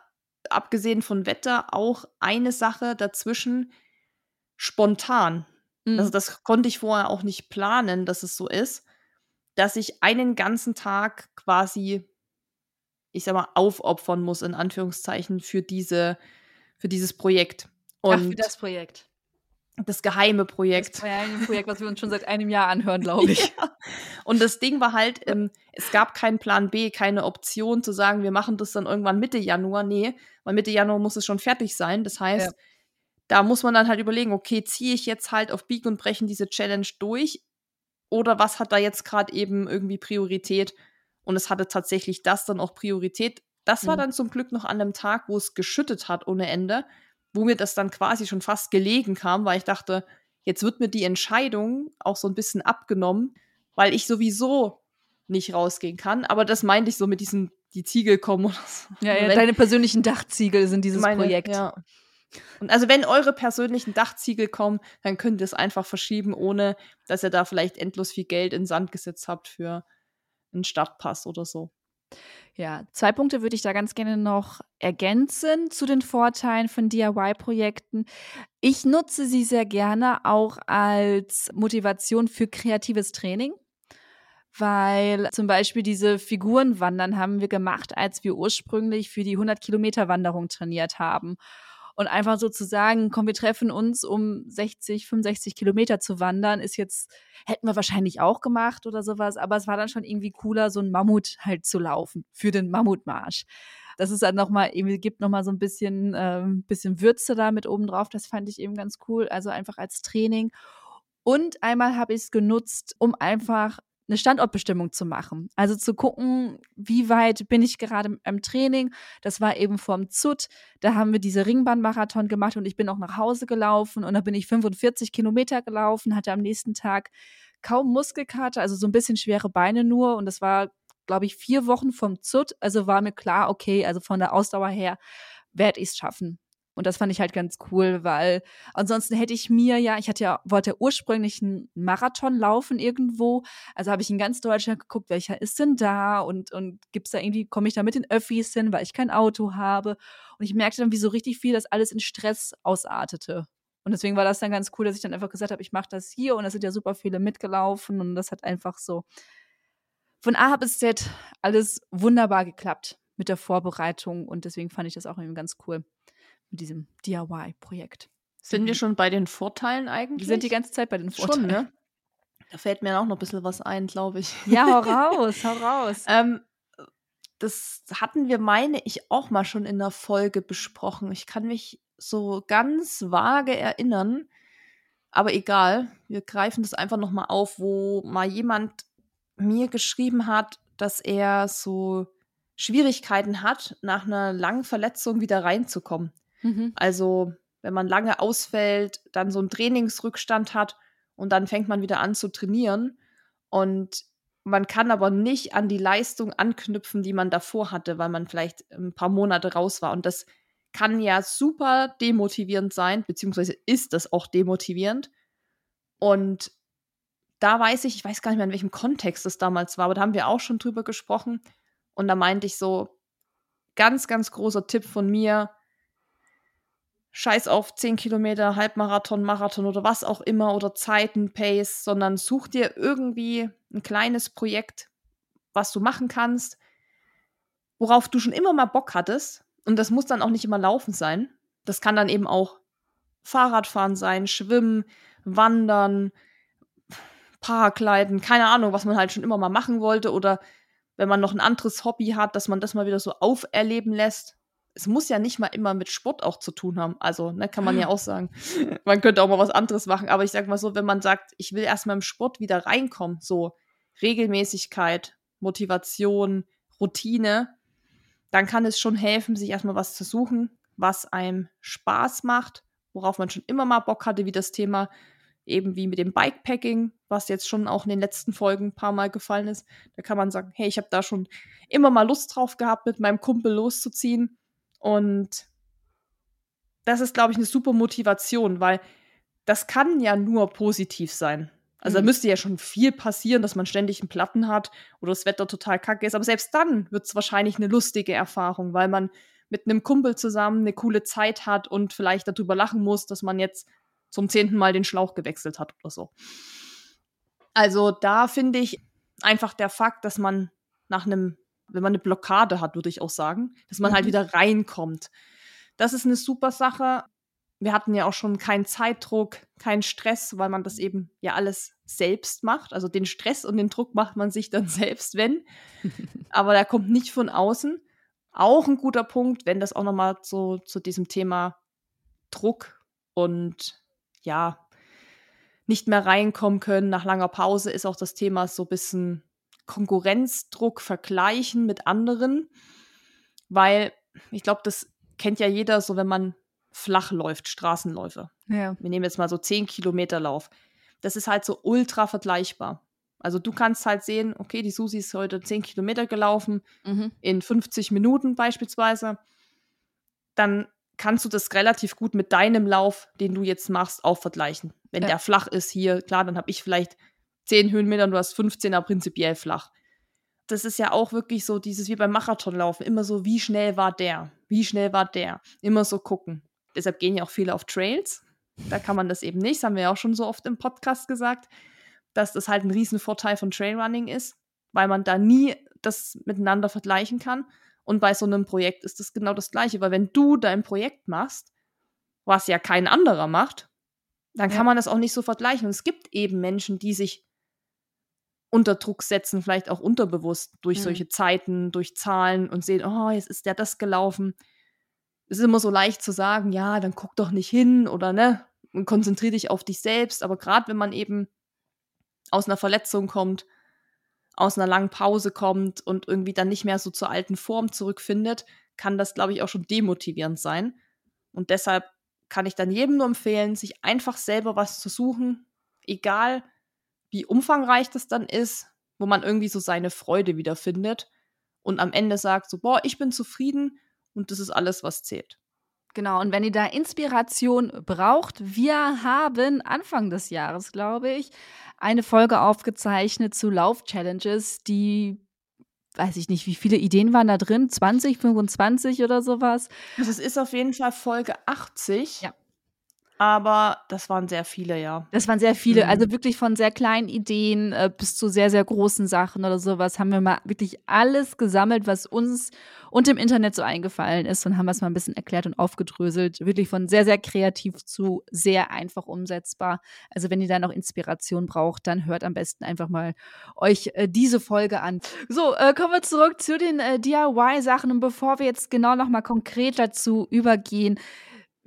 abgesehen von Wetter, auch eine Sache dazwischen, spontan. Mhm. Also das konnte ich vorher auch nicht planen, dass es so ist, dass ich einen ganzen Tag quasi, ich sag mal, aufopfern muss, in Anführungszeichen, für diese, für dieses Projekt. Und Ach, für das Projekt. Das geheime Projekt. Das geheime Projekt, was wir uns schon seit einem Jahr anhören, glaube ich. ja. Und das Ding war halt, ähm, es gab keinen Plan B, keine Option zu sagen, wir machen das dann irgendwann Mitte Januar. Nee, weil Mitte Januar muss es schon fertig sein. Das heißt, ja da muss man dann halt überlegen, okay, ziehe ich jetzt halt auf Biegen und Brechen diese Challenge durch oder was hat da jetzt gerade eben irgendwie Priorität? Und es hatte tatsächlich das dann auch Priorität. Das war mhm. dann zum Glück noch an einem Tag, wo es geschüttet hat ohne Ende, wo mir das dann quasi schon fast gelegen kam, weil ich dachte, jetzt wird mir die Entscheidung auch so ein bisschen abgenommen, weil ich sowieso nicht rausgehen kann. Aber das meinte ich so mit diesen, die Ziegel kommen oder so. Ja, ja deine persönlichen Dachziegel sind dieses meine, Projekt. Ja. Und also wenn eure persönlichen Dachziegel kommen, dann könnt ihr es einfach verschieben, ohne dass ihr da vielleicht endlos viel Geld in Sand gesetzt habt für einen Stadtpass oder so. Ja, zwei Punkte würde ich da ganz gerne noch ergänzen zu den Vorteilen von DIY-Projekten. Ich nutze sie sehr gerne auch als Motivation für kreatives Training weil zum Beispiel diese Figurenwandern haben wir gemacht, als wir ursprünglich für die 100 Kilometer Wanderung trainiert haben. Und einfach so zu sagen, komm, wir treffen uns, um 60, 65 Kilometer zu wandern, ist jetzt, hätten wir wahrscheinlich auch gemacht oder sowas, aber es war dann schon irgendwie cooler, so ein Mammut halt zu laufen für den Mammutmarsch. Das ist dann nochmal, irgendwie gibt nochmal so ein bisschen, äh, bisschen Würze da mit oben drauf. Das fand ich eben ganz cool. Also einfach als Training. Und einmal habe ich es genutzt, um einfach eine Standortbestimmung zu machen. Also zu gucken, wie weit bin ich gerade im Training. Das war eben vorm ZUT. Da haben wir diese Ringbahnmarathon gemacht und ich bin auch nach Hause gelaufen und da bin ich 45 Kilometer gelaufen, hatte am nächsten Tag kaum Muskelkater, also so ein bisschen schwere Beine nur und das war, glaube ich, vier Wochen vom ZUT. Also war mir klar, okay, also von der Ausdauer her werde ich es schaffen. Und das fand ich halt ganz cool, weil ansonsten hätte ich mir ja, ich hatte ja, wollte ursprünglich einen Marathon laufen irgendwo. Also habe ich in ganz Deutschland geguckt, welcher ist denn da und, und gibt's da irgendwie, komme ich da mit den Öffis hin, weil ich kein Auto habe. Und ich merkte dann, wie so richtig viel das alles in Stress ausartete. Und deswegen war das dann ganz cool, dass ich dann einfach gesagt habe, ich mache das hier und da sind ja super viele mitgelaufen und das hat einfach so von A bis Z alles wunderbar geklappt mit der Vorbereitung und deswegen fand ich das auch irgendwie ganz cool mit diesem DIY-Projekt. Sind wir schon bei den Vorteilen eigentlich? Wir sind die ganze Zeit bei den Vorteilen. Schon, ne? Da fällt mir auch noch ein bisschen was ein, glaube ich. Ja, hau raus, hau raus. ähm, das hatten wir, meine ich, auch mal schon in der Folge besprochen. Ich kann mich so ganz vage erinnern, aber egal, wir greifen das einfach nochmal auf, wo mal jemand mir geschrieben hat, dass er so Schwierigkeiten hat, nach einer langen Verletzung wieder reinzukommen. Mhm. Also, wenn man lange ausfällt, dann so einen Trainingsrückstand hat und dann fängt man wieder an zu trainieren und man kann aber nicht an die Leistung anknüpfen, die man davor hatte, weil man vielleicht ein paar Monate raus war. Und das kann ja super demotivierend sein, beziehungsweise ist das auch demotivierend. Und da weiß ich, ich weiß gar nicht mehr, in welchem Kontext das damals war, aber da haben wir auch schon drüber gesprochen. Und da meinte ich so, ganz, ganz großer Tipp von mir, scheiß auf 10 Kilometer, Halbmarathon, Marathon oder was auch immer oder Zeiten, Pace, sondern such dir irgendwie ein kleines Projekt, was du machen kannst, worauf du schon immer mal Bock hattest. Und das muss dann auch nicht immer laufen sein. Das kann dann eben auch Fahrradfahren sein, Schwimmen, Wandern, Parkleiden, keine Ahnung, was man halt schon immer mal machen wollte oder wenn man noch ein anderes Hobby hat, dass man das mal wieder so auferleben lässt es muss ja nicht mal immer mit Sport auch zu tun haben. Also, ne, kann man ja auch sagen. man könnte auch mal was anderes machen. Aber ich sag mal so, wenn man sagt, ich will erstmal im Sport wieder reinkommen, so Regelmäßigkeit, Motivation, Routine, dann kann es schon helfen, sich erstmal was zu suchen, was einem Spaß macht, worauf man schon immer mal Bock hatte, wie das Thema eben wie mit dem Bikepacking, was jetzt schon auch in den letzten Folgen ein paar Mal gefallen ist. Da kann man sagen, hey, ich habe da schon immer mal Lust drauf gehabt, mit meinem Kumpel loszuziehen. Und das ist, glaube ich, eine super Motivation, weil das kann ja nur positiv sein. Also mhm. da müsste ja schon viel passieren, dass man ständig einen Platten hat oder das Wetter total kacke ist. Aber selbst dann wird es wahrscheinlich eine lustige Erfahrung, weil man mit einem Kumpel zusammen eine coole Zeit hat und vielleicht darüber lachen muss, dass man jetzt zum zehnten Mal den Schlauch gewechselt hat oder so. Also da finde ich einfach der Fakt, dass man nach einem wenn man eine Blockade hat, würde ich auch sagen, dass man halt mhm. halt wieder reinkommt. Das ist eine super Sache. Wir hatten ja auch schon keinen Zeitdruck, keinen Stress, weil man das eben ja alles selbst macht. Also den Stress und den Druck macht man sich dann selbst, wenn. Aber der kommt nicht von außen. Auch ein guter Punkt, wenn das auch nochmal so zu diesem Thema Druck und ja, nicht mehr reinkommen können nach langer Pause, ist auch das Thema so ein bisschen Konkurrenzdruck vergleichen mit anderen, weil ich glaube, das kennt ja jeder so, wenn man flach läuft, Straßenläufe. Ja. Wir nehmen jetzt mal so 10 Kilometer Lauf. Das ist halt so ultra vergleichbar. Also du kannst halt sehen, okay, die Susi ist heute 10 Kilometer gelaufen, mhm. in 50 Minuten beispielsweise. Dann kannst du das relativ gut mit deinem Lauf, den du jetzt machst, auch vergleichen. Wenn ja. der flach ist hier, klar, dann habe ich vielleicht 10 Höhenmeter und du hast 15er prinzipiell flach. Das ist ja auch wirklich so dieses wie beim Marathonlaufen, immer so, wie schnell war der? Wie schnell war der? Immer so gucken. Deshalb gehen ja auch viele auf Trails. Da kann man das eben nicht. Das haben wir ja auch schon so oft im Podcast gesagt, dass das halt ein Riesenvorteil von Trailrunning ist, weil man da nie das miteinander vergleichen kann. Und bei so einem Projekt ist das genau das Gleiche, weil wenn du dein Projekt machst, was ja kein anderer macht, dann kann man das auch nicht so vergleichen. Und es gibt eben Menschen, die sich unter Druck setzen, vielleicht auch unterbewusst durch mhm. solche Zeiten, durch Zahlen und sehen, oh, jetzt ist der das gelaufen. Es ist immer so leicht zu sagen, ja, dann guck doch nicht hin oder ne, und konzentriere dich auf dich selbst. Aber gerade wenn man eben aus einer Verletzung kommt, aus einer langen Pause kommt und irgendwie dann nicht mehr so zur alten Form zurückfindet, kann das, glaube ich, auch schon demotivierend sein. Und deshalb kann ich dann jedem nur empfehlen, sich einfach selber was zu suchen, egal wie umfangreich das dann ist, wo man irgendwie so seine Freude wiederfindet und am Ende sagt so, boah, ich bin zufrieden und das ist alles, was zählt. Genau, und wenn ihr da Inspiration braucht, wir haben Anfang des Jahres, glaube ich, eine Folge aufgezeichnet zu Lauf-Challenges, die weiß ich nicht, wie viele Ideen waren da drin? 20, 25 oder sowas? Also es ist auf jeden Fall Folge 80. Ja. Aber das waren sehr viele, ja. Das waren sehr viele. Mhm. Also wirklich von sehr kleinen Ideen äh, bis zu sehr, sehr großen Sachen oder sowas haben wir mal wirklich alles gesammelt, was uns und im Internet so eingefallen ist und haben das mal ein bisschen erklärt und aufgedröselt. Wirklich von sehr, sehr kreativ zu sehr einfach umsetzbar. Also wenn ihr da noch Inspiration braucht, dann hört am besten einfach mal euch äh, diese Folge an. So, äh, kommen wir zurück zu den äh, DIY-Sachen. Und bevor wir jetzt genau noch mal konkret dazu übergehen,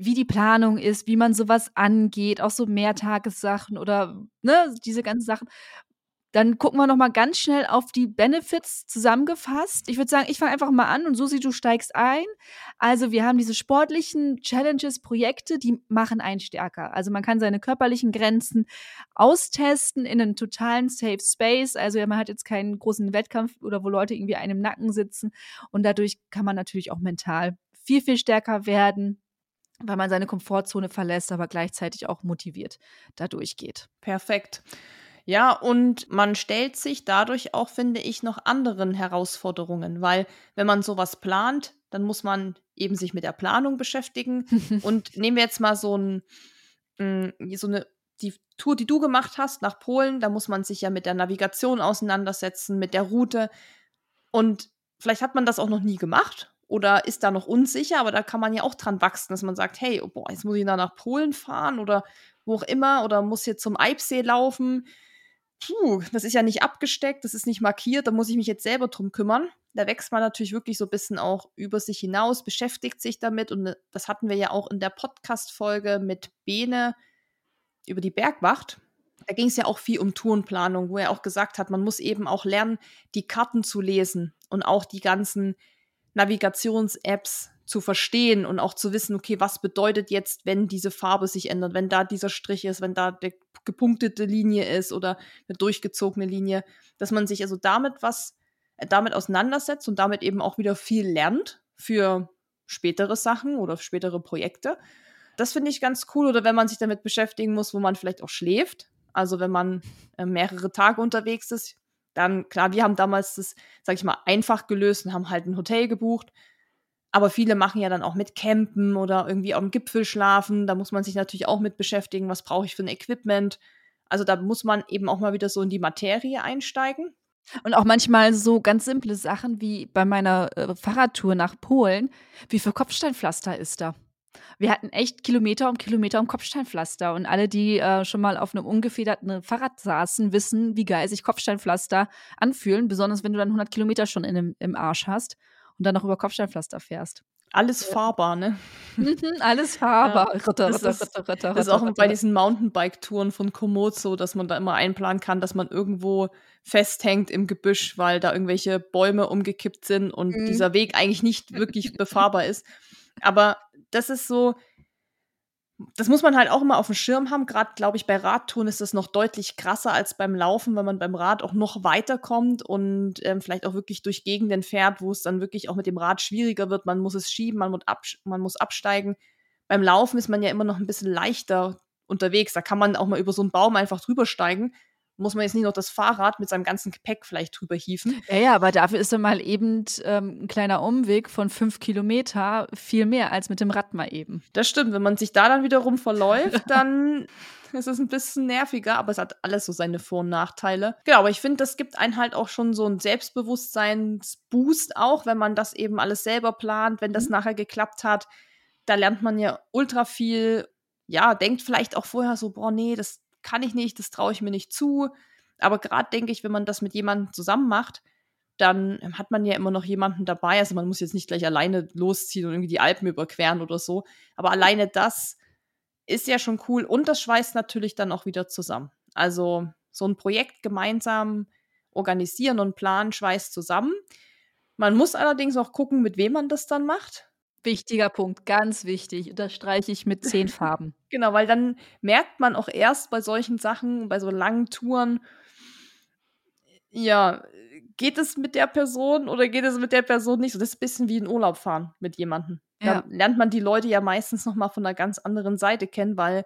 wie die Planung ist, wie man sowas angeht, auch so Mehrtagessachen oder ne, diese ganzen Sachen. Dann gucken wir noch mal ganz schnell auf die Benefits zusammengefasst. Ich würde sagen, ich fange einfach mal an und Susi, du steigst ein. Also wir haben diese sportlichen Challenges, Projekte, die machen einen stärker. Also man kann seine körperlichen Grenzen austesten in einem totalen Safe Space. Also man hat jetzt keinen großen Wettkampf oder wo Leute irgendwie einem Nacken sitzen. Und dadurch kann man natürlich auch mental viel, viel stärker werden weil man seine Komfortzone verlässt, aber gleichzeitig auch motiviert da durchgeht. Perfekt. Ja, und man stellt sich dadurch auch, finde ich, noch anderen Herausforderungen, weil wenn man sowas plant, dann muss man eben sich mit der Planung beschäftigen. und nehmen wir jetzt mal so, ein, mm, so eine die Tour, die du gemacht hast nach Polen, da muss man sich ja mit der Navigation auseinandersetzen, mit der Route. Und vielleicht hat man das auch noch nie gemacht oder ist da noch unsicher, aber da kann man ja auch dran wachsen, dass man sagt, hey, oh, boah, jetzt muss ich da nach Polen fahren oder wo auch immer oder muss hier zum Eibsee laufen. Puh, das ist ja nicht abgesteckt, das ist nicht markiert, da muss ich mich jetzt selber drum kümmern. Da wächst man natürlich wirklich so ein bisschen auch über sich hinaus, beschäftigt sich damit und äh, das hatten wir ja auch in der Podcast-Folge mit Bene über die Bergwacht. Da ging es ja auch viel um Tourenplanung, wo er auch gesagt hat, man muss eben auch lernen, die Karten zu lesen und auch die ganzen Navigations-Apps zu verstehen und auch zu wissen, okay, was bedeutet jetzt, wenn diese Farbe sich ändert, wenn da dieser Strich ist, wenn da eine gepunktete Linie ist oder eine durchgezogene Linie, dass man sich also damit was, äh, damit auseinandersetzt und damit eben auch wieder viel lernt für spätere Sachen oder spätere Projekte. Das finde ich ganz cool. Oder wenn man sich damit beschäftigen muss, wo man vielleicht auch schläft. Also wenn man äh, mehrere Tage unterwegs ist, dann, klar, wir haben damals das, sag ich mal, einfach gelöst und haben halt ein Hotel gebucht. Aber viele machen ja dann auch mit Campen oder irgendwie am Gipfel schlafen. Da muss man sich natürlich auch mit beschäftigen, was brauche ich für ein Equipment. Also da muss man eben auch mal wieder so in die Materie einsteigen. Und auch manchmal so ganz simple Sachen wie bei meiner äh, Fahrradtour nach Polen. Wie viel Kopfsteinpflaster ist da? Wir hatten echt Kilometer um Kilometer um Kopfsteinpflaster. Und alle, die äh, schon mal auf einem ungefederten Fahrrad saßen, wissen, wie geil sich Kopfsteinpflaster anfühlen. Besonders wenn du dann 100 Kilometer schon in dem, im Arsch hast und dann noch über Kopfsteinpflaster fährst. Alles fahrbar, ne? Mhm, alles fahrbar. Ja, Ritter, das Ritter, ist, Ritter, Ritter, Das ist auch bei diesen Mountainbike-Touren von Komoot so, dass man da immer einplanen kann, dass man irgendwo festhängt im Gebüsch, weil da irgendwelche Bäume umgekippt sind und mhm. dieser Weg eigentlich nicht wirklich befahrbar ist. Aber das ist so, das muss man halt auch immer auf dem Schirm haben. Gerade, glaube ich, bei Radtouren ist das noch deutlich krasser als beim Laufen, wenn man beim Rad auch noch weiterkommt und ähm, vielleicht auch wirklich durch Gegenden fährt, wo es dann wirklich auch mit dem Rad schwieriger wird. Man muss es schieben, man muss, man muss absteigen. Beim Laufen ist man ja immer noch ein bisschen leichter unterwegs. Da kann man auch mal über so einen Baum einfach drüber steigen muss man jetzt nicht noch das Fahrrad mit seinem ganzen Gepäck vielleicht drüber hieven. Ja, ja, aber dafür ist dann mal eben ähm, ein kleiner Umweg von fünf Kilometer viel mehr als mit dem Rad mal eben. Das stimmt. Wenn man sich da dann wiederum verläuft, dann ist es ein bisschen nerviger, aber es hat alles so seine Vor- und Nachteile. Genau, aber ich finde, das gibt einen halt auch schon so einen Selbstbewusstseinsboost auch, wenn man das eben alles selber plant, wenn das mhm. nachher geklappt hat. Da lernt man ja ultra viel ja, denkt vielleicht auch vorher so, boah, nee, das kann ich nicht, das traue ich mir nicht zu. Aber gerade denke ich, wenn man das mit jemandem zusammen macht, dann hat man ja immer noch jemanden dabei. Also man muss jetzt nicht gleich alleine losziehen und irgendwie die Alpen überqueren oder so. Aber alleine das ist ja schon cool und das schweißt natürlich dann auch wieder zusammen. Also so ein Projekt gemeinsam organisieren und planen schweißt zusammen. Man muss allerdings auch gucken, mit wem man das dann macht. Wichtiger Punkt, ganz wichtig. Unterstreiche ich mit zehn Farben. genau, weil dann merkt man auch erst bei solchen Sachen, bei so langen Touren, ja, geht es mit der Person oder geht es mit der Person nicht? So, das ist ein bisschen wie in Urlaub fahren mit jemandem. Ja. Dann lernt man die Leute ja meistens noch mal von einer ganz anderen Seite kennen, weil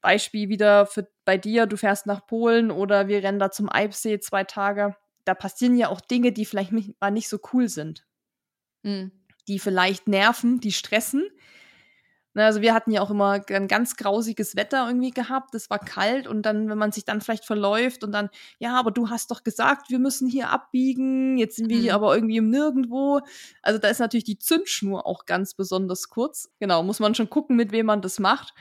Beispiel wieder für, bei dir, du fährst nach Polen oder wir rennen da zum Eibsee zwei Tage. Da passieren ja auch Dinge, die vielleicht mal nicht so cool sind. Mhm die vielleicht nerven, die stressen. Also wir hatten ja auch immer ein ganz grausiges Wetter irgendwie gehabt. Es war kalt und dann, wenn man sich dann vielleicht verläuft und dann, ja, aber du hast doch gesagt, wir müssen hier abbiegen. Jetzt sind wir hier mhm. aber irgendwie im Nirgendwo. Also da ist natürlich die Zündschnur auch ganz besonders kurz. Genau, muss man schon gucken, mit wem man das macht.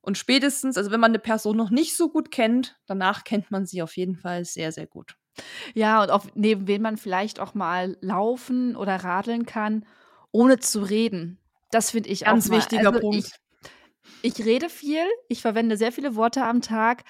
Und spätestens, also wenn man eine Person noch nicht so gut kennt, danach kennt man sie auf jeden Fall sehr, sehr gut. Ja, und auch neben wen man vielleicht auch mal laufen oder radeln kann ohne zu reden. Das finde ich Ganz auch mal. wichtiger also Punkt. Ich, ich rede viel, ich verwende sehr viele Worte am Tag,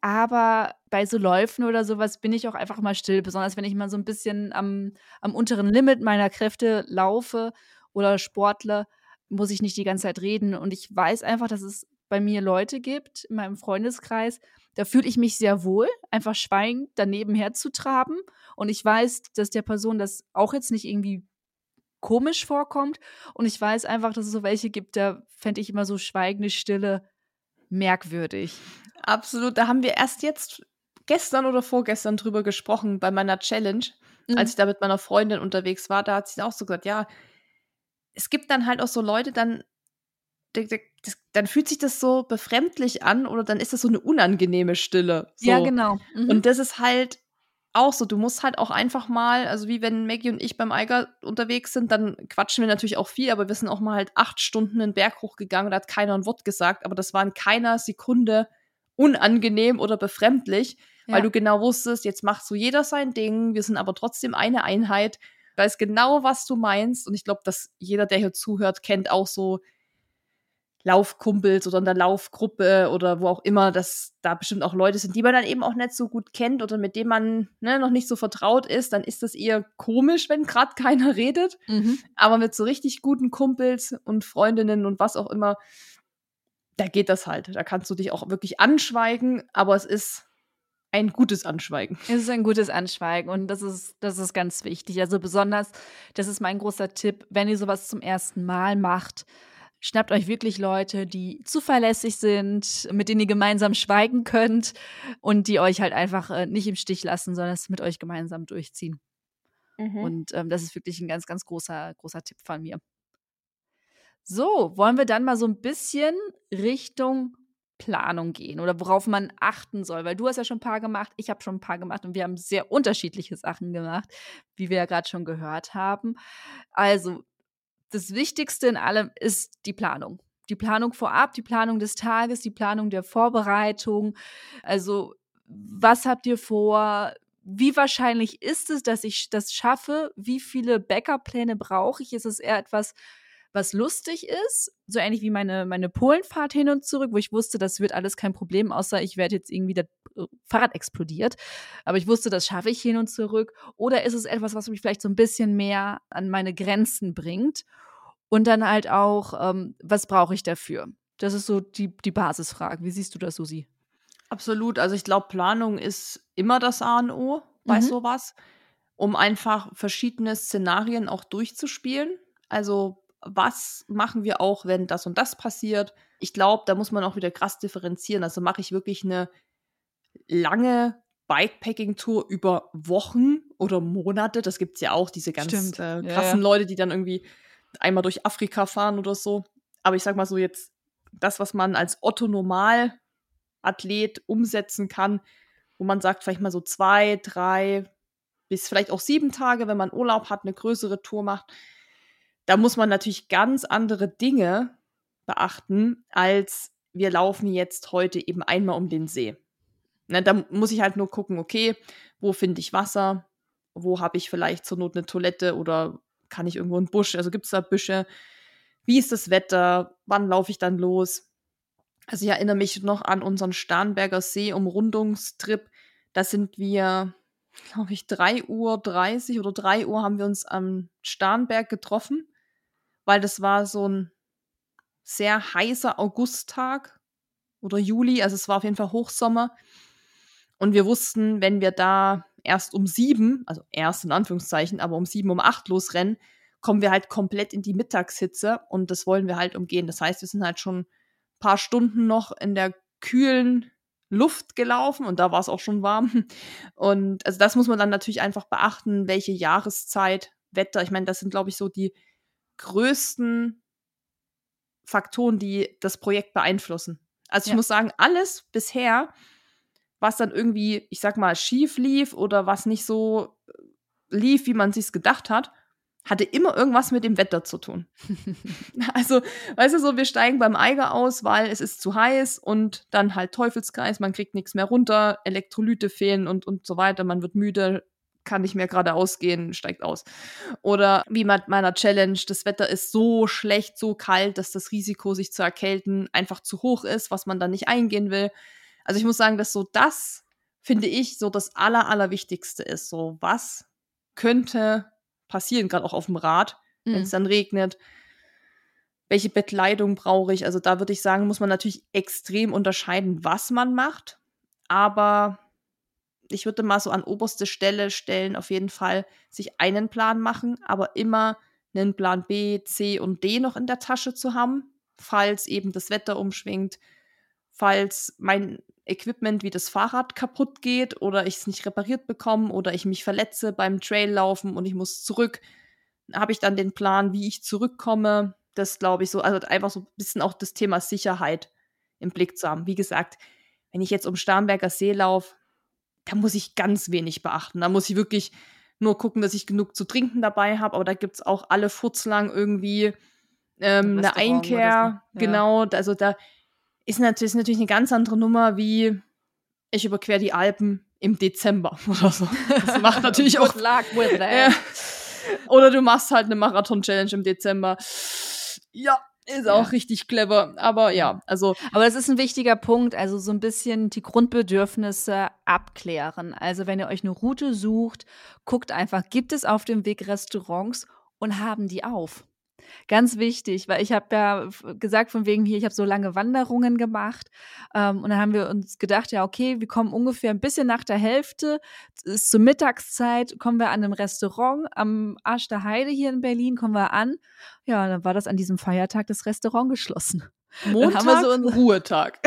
aber bei so Läufen oder sowas bin ich auch einfach mal still, besonders wenn ich mal so ein bisschen am, am unteren Limit meiner Kräfte laufe oder sportle, muss ich nicht die ganze Zeit reden. Und ich weiß einfach, dass es bei mir Leute gibt in meinem Freundeskreis, da fühle ich mich sehr wohl, einfach schweigend daneben herzutraben. Und ich weiß, dass der Person das auch jetzt nicht irgendwie komisch vorkommt. Und ich weiß einfach, dass es so welche gibt, da fände ich immer so schweigende Stille merkwürdig. Absolut. Da haben wir erst jetzt gestern oder vorgestern drüber gesprochen bei meiner Challenge, mhm. als ich da mit meiner Freundin unterwegs war. Da hat sie auch so gesagt, ja, es gibt dann halt auch so Leute, dann, dann fühlt sich das so befremdlich an oder dann ist das so eine unangenehme Stille. So. Ja, genau. Mhm. Und das ist halt auch so, du musst halt auch einfach mal, also wie wenn Maggie und ich beim Eiger unterwegs sind, dann quatschen wir natürlich auch viel, aber wir sind auch mal halt acht Stunden den Berg hochgegangen, da hat keiner ein Wort gesagt, aber das war in keiner Sekunde unangenehm oder befremdlich, ja. weil du genau wusstest, jetzt macht so jeder sein Ding, wir sind aber trotzdem eine Einheit, weiß genau, was du meinst und ich glaube, dass jeder, der hier zuhört, kennt auch so Laufkumpels oder in der Laufgruppe oder wo auch immer, dass da bestimmt auch Leute sind, die man dann eben auch nicht so gut kennt oder mit denen man ne, noch nicht so vertraut ist, dann ist das eher komisch, wenn gerade keiner redet. Mhm. Aber mit so richtig guten Kumpels und Freundinnen und was auch immer, da geht das halt. Da kannst du dich auch wirklich anschweigen, aber es ist ein gutes Anschweigen. Es ist ein gutes Anschweigen und das ist, das ist ganz wichtig. Also besonders, das ist mein großer Tipp, wenn ihr sowas zum ersten Mal macht, Schnappt euch wirklich Leute, die zuverlässig sind, mit denen ihr gemeinsam schweigen könnt und die euch halt einfach äh, nicht im Stich lassen, sondern es mit euch gemeinsam durchziehen. Mhm. Und ähm, das ist wirklich ein ganz, ganz großer, großer Tipp von mir. So, wollen wir dann mal so ein bisschen Richtung Planung gehen oder worauf man achten soll, weil du hast ja schon ein paar gemacht, ich habe schon ein paar gemacht und wir haben sehr unterschiedliche Sachen gemacht, wie wir ja gerade schon gehört haben. Also, das Wichtigste in allem ist die Planung. Die Planung vorab, die Planung des Tages, die Planung der Vorbereitung. Also, was habt ihr vor? Wie wahrscheinlich ist es, dass ich das schaffe? Wie viele Backup-Pläne brauche ich? Ist es eher etwas, was lustig ist, so ähnlich wie meine, meine Polenfahrt hin und zurück, wo ich wusste, das wird alles kein Problem, außer ich werde jetzt irgendwie äh, Fahrrad explodiert. Aber ich wusste, das schaffe ich hin und zurück. Oder ist es etwas, was mich vielleicht so ein bisschen mehr an meine Grenzen bringt? Und dann halt auch, ähm, was brauche ich dafür? Das ist so die, die Basisfrage. Wie siehst du das, Susi? Absolut. Also ich glaube, Planung ist immer das A und O bei mhm. sowas, um einfach verschiedene Szenarien auch durchzuspielen. Also was machen wir auch, wenn das und das passiert? Ich glaube, da muss man auch wieder krass differenzieren. Also mache ich wirklich eine lange Bikepacking-Tour über Wochen oder Monate. Das gibt es ja auch, diese ganz äh, krassen ja. Leute, die dann irgendwie einmal durch Afrika fahren oder so. Aber ich sag mal so jetzt, das, was man als Otto-Normal-Athlet umsetzen kann, wo man sagt, vielleicht mal so zwei, drei bis vielleicht auch sieben Tage, wenn man Urlaub hat, eine größere Tour macht, da muss man natürlich ganz andere Dinge beachten, als wir laufen jetzt heute eben einmal um den See. Ne, da muss ich halt nur gucken, okay, wo finde ich Wasser? Wo habe ich vielleicht zur Not eine Toilette oder kann ich irgendwo einen Busch? Also gibt es da Büsche? Wie ist das Wetter? Wann laufe ich dann los? Also ich erinnere mich noch an unseren Starnberger See-Umrundungstrip. Da sind wir, glaube ich, 3.30 Uhr oder 3 Uhr haben wir uns am Starnberg getroffen, weil das war so ein sehr heißer Augusttag oder Juli, also es war auf jeden Fall Hochsommer. Und wir wussten, wenn wir da erst um sieben, also erst in Anführungszeichen, aber um sieben, um acht losrennen, kommen wir halt komplett in die Mittagshitze und das wollen wir halt umgehen. Das heißt, wir sind halt schon ein paar Stunden noch in der kühlen Luft gelaufen und da war es auch schon warm. Und also das muss man dann natürlich einfach beachten, welche Jahreszeit, Wetter. Ich meine, das sind, glaube ich, so die größten Faktoren, die das Projekt beeinflussen. Also ich ja. muss sagen, alles bisher was dann irgendwie, ich sag mal, schief lief oder was nicht so lief, wie man sich's gedacht hat, hatte immer irgendwas mit dem Wetter zu tun. also, weißt du, so, wir steigen beim Eiger aus, weil es ist zu heiß und dann halt Teufelskreis, man kriegt nichts mehr runter, Elektrolyte fehlen und, und so weiter, man wird müde, kann nicht mehr geradeaus gehen, steigt aus. Oder wie mit meiner Challenge, das Wetter ist so schlecht, so kalt, dass das Risiko, sich zu erkälten, einfach zu hoch ist, was man dann nicht eingehen will. Also ich muss sagen, dass so das, finde ich, so das Aller, Allerwichtigste ist. So, was könnte passieren, gerade auch auf dem Rad, mhm. wenn es dann regnet. Welche Bekleidung brauche ich? Also da würde ich sagen, muss man natürlich extrem unterscheiden, was man macht. Aber ich würde mal so an oberste Stelle stellen, auf jeden Fall sich einen Plan machen, aber immer einen Plan B, C und D noch in der Tasche zu haben, falls eben das Wetter umschwingt, falls mein Equipment wie das Fahrrad kaputt geht oder ich es nicht repariert bekomme oder ich mich verletze beim Traillaufen und ich muss zurück, habe ich dann den Plan, wie ich zurückkomme. Das glaube ich so, also einfach so ein bisschen auch das Thema Sicherheit im Blick zu haben. Wie gesagt, wenn ich jetzt um Starnberger See laufe, da muss ich ganz wenig beachten. Da muss ich wirklich nur gucken, dass ich genug zu trinken dabei habe. Aber da gibt es auch alle Furzlang irgendwie ähm, eine Einkehr. Ja. Genau, also da ist natürlich, ist natürlich eine ganz andere Nummer wie ich überquere die Alpen im Dezember oder so. Das macht natürlich auch. luck with that. Ja. Oder du machst halt eine Marathon-Challenge im Dezember. Ja, ist auch ja. richtig clever. Aber ja, also. Aber es ist ein wichtiger Punkt. Also so ein bisschen die Grundbedürfnisse abklären. Also wenn ihr euch eine Route sucht, guckt einfach, gibt es auf dem Weg Restaurants und haben die auf? Ganz wichtig, weil ich habe ja gesagt, von wegen hier, ich habe so lange Wanderungen gemacht. Ähm, und dann haben wir uns gedacht, ja, okay, wir kommen ungefähr ein bisschen nach der Hälfte. Ist zur Mittagszeit, kommen wir an einem Restaurant am Arsch der Heide hier in Berlin, kommen wir an. Ja, dann war das an diesem Feiertag das Restaurant geschlossen. Montag, dann so unsere, Ruhetag.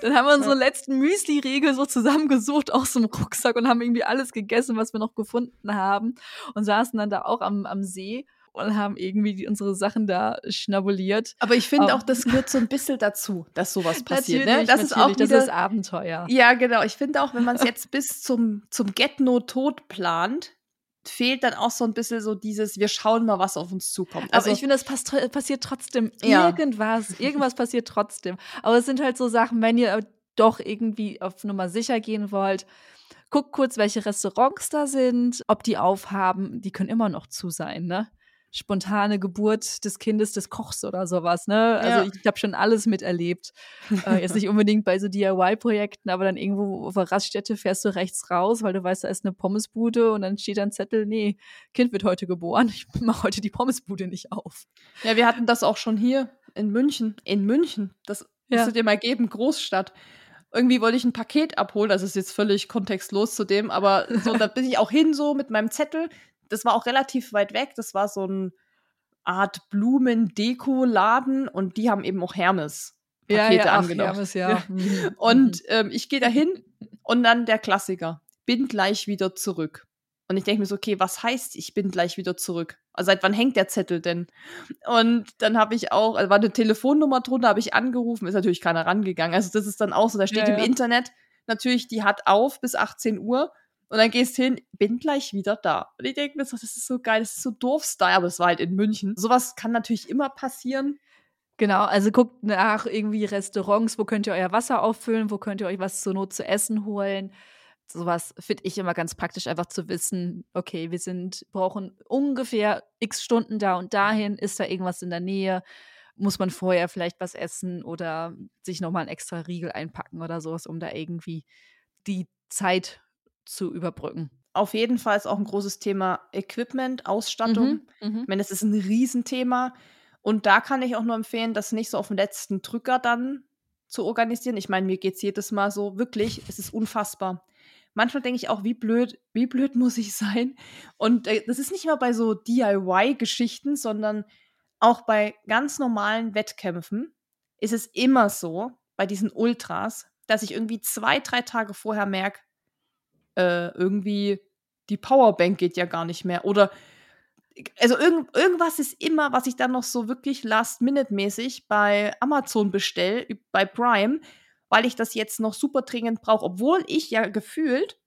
dann haben wir unsere letzten Müsli-Riegel so zusammengesucht aus dem Rucksack und haben irgendwie alles gegessen, was wir noch gefunden haben und saßen dann da auch am, am See und haben irgendwie die, unsere Sachen da schnabuliert. Aber ich finde auch, das gehört so ein bisschen dazu, dass sowas passiert. Ne? Das ist auch wieder, das ist Abenteuer. Ja, genau. Ich finde auch, wenn man es jetzt bis zum, zum Get-No-Tod plant, fehlt dann auch so ein bisschen so dieses, wir schauen mal, was auf uns zukommt. Also, Aber ich finde, das pass passiert trotzdem ja. irgendwas. Irgendwas passiert trotzdem. Aber es sind halt so Sachen, wenn ihr doch irgendwie auf Nummer sicher gehen wollt, guckt kurz, welche Restaurants da sind, ob die aufhaben. Die können immer noch zu sein, ne? Spontane Geburt des Kindes des Kochs oder sowas. Ne? Also ja. ich, ich habe schon alles miterlebt. äh, jetzt nicht unbedingt bei so DIY-Projekten, aber dann irgendwo auf der Raststätte fährst du rechts raus, weil du weißt, da ist eine Pommesbude und dann steht da ein Zettel, nee, Kind wird heute geboren, ich mache heute die Pommesbude nicht auf. Ja, wir hatten das auch schon hier. In München. In München. Das ja. musst du dir mal geben, Großstadt. Irgendwie wollte ich ein Paket abholen, das ist jetzt völlig kontextlos zu dem, aber so, da bin ich auch hin so mit meinem Zettel. Das war auch relativ weit weg. Das war so ein Art Blumendeko-Laden und die haben eben auch Hermes. Pakete ja, ja, angenommen. Ach, Hermes, ja. Mhm. Und ähm, ich gehe da hin und dann der Klassiker. Bin gleich wieder zurück. Und ich denke mir so, okay, was heißt, ich bin gleich wieder zurück? Also seit wann hängt der Zettel denn? Und dann habe ich auch, also war eine Telefonnummer drunter, habe ich angerufen, ist natürlich keiner rangegangen. Also das ist dann auch so, da steht ja, im ja. Internet natürlich, die hat auf bis 18 Uhr. Und dann gehst hin, bin gleich wieder da. Und ich denke mir so, das ist so geil, das ist so doof Style, aber es war halt in München. Sowas kann natürlich immer passieren. Genau, also guckt nach irgendwie Restaurants, wo könnt ihr euer Wasser auffüllen, wo könnt ihr euch was zur Not zu essen holen sowas finde ich immer ganz praktisch, einfach zu wissen, okay, wir sind, brauchen ungefähr x Stunden da und dahin, ist da irgendwas in der Nähe, muss man vorher vielleicht was essen oder sich nochmal ein extra Riegel einpacken oder sowas, um da irgendwie die Zeit zu überbrücken. Auf jeden Fall ist auch ein großes Thema Equipment, Ausstattung. Mhm, mhm. ich meine, das ist ein Riesenthema. Und da kann ich auch nur empfehlen, das nicht so auf den letzten Drücker dann zu organisieren. Ich meine, mir geht es jedes Mal so, wirklich, es ist unfassbar manchmal denke ich auch, wie blöd, wie blöd muss ich sein? Und äh, das ist nicht immer bei so DIY-Geschichten, sondern auch bei ganz normalen Wettkämpfen ist es immer so, bei diesen Ultras, dass ich irgendwie zwei, drei Tage vorher merke, äh, irgendwie die Powerbank geht ja gar nicht mehr. Oder also irgend, irgendwas ist immer, was ich dann noch so wirklich last-minute-mäßig bei Amazon bestelle, bei Prime, weil ich das jetzt noch super dringend brauche, obwohl ich ja gefühlt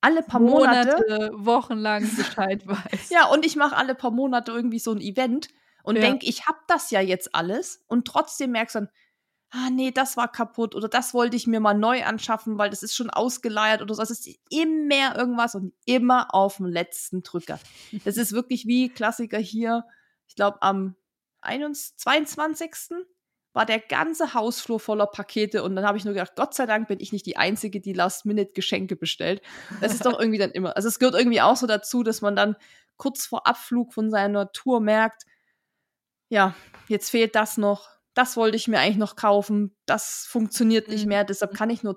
alle paar Monate, Monate wochenlang Bescheid weiß. ja, und ich mache alle paar Monate irgendwie so ein Event und ja. denke, ich habe das ja jetzt alles und trotzdem merkst du dann, ah nee, das war kaputt oder das wollte ich mir mal neu anschaffen, weil das ist schon ausgeleiert oder so. Es ist immer irgendwas und immer auf dem letzten Drücker. Das ist wirklich wie Klassiker hier, ich glaube am 21, 22 war der ganze Hausflur voller Pakete und dann habe ich nur gedacht, Gott sei Dank bin ich nicht die Einzige, die Last-Minute-Geschenke bestellt. Das ist doch irgendwie dann immer. Also es gehört irgendwie auch so dazu, dass man dann kurz vor Abflug von seiner Tour merkt, ja, jetzt fehlt das noch, das wollte ich mir eigentlich noch kaufen, das funktioniert nicht mhm. mehr. Deshalb kann ich nur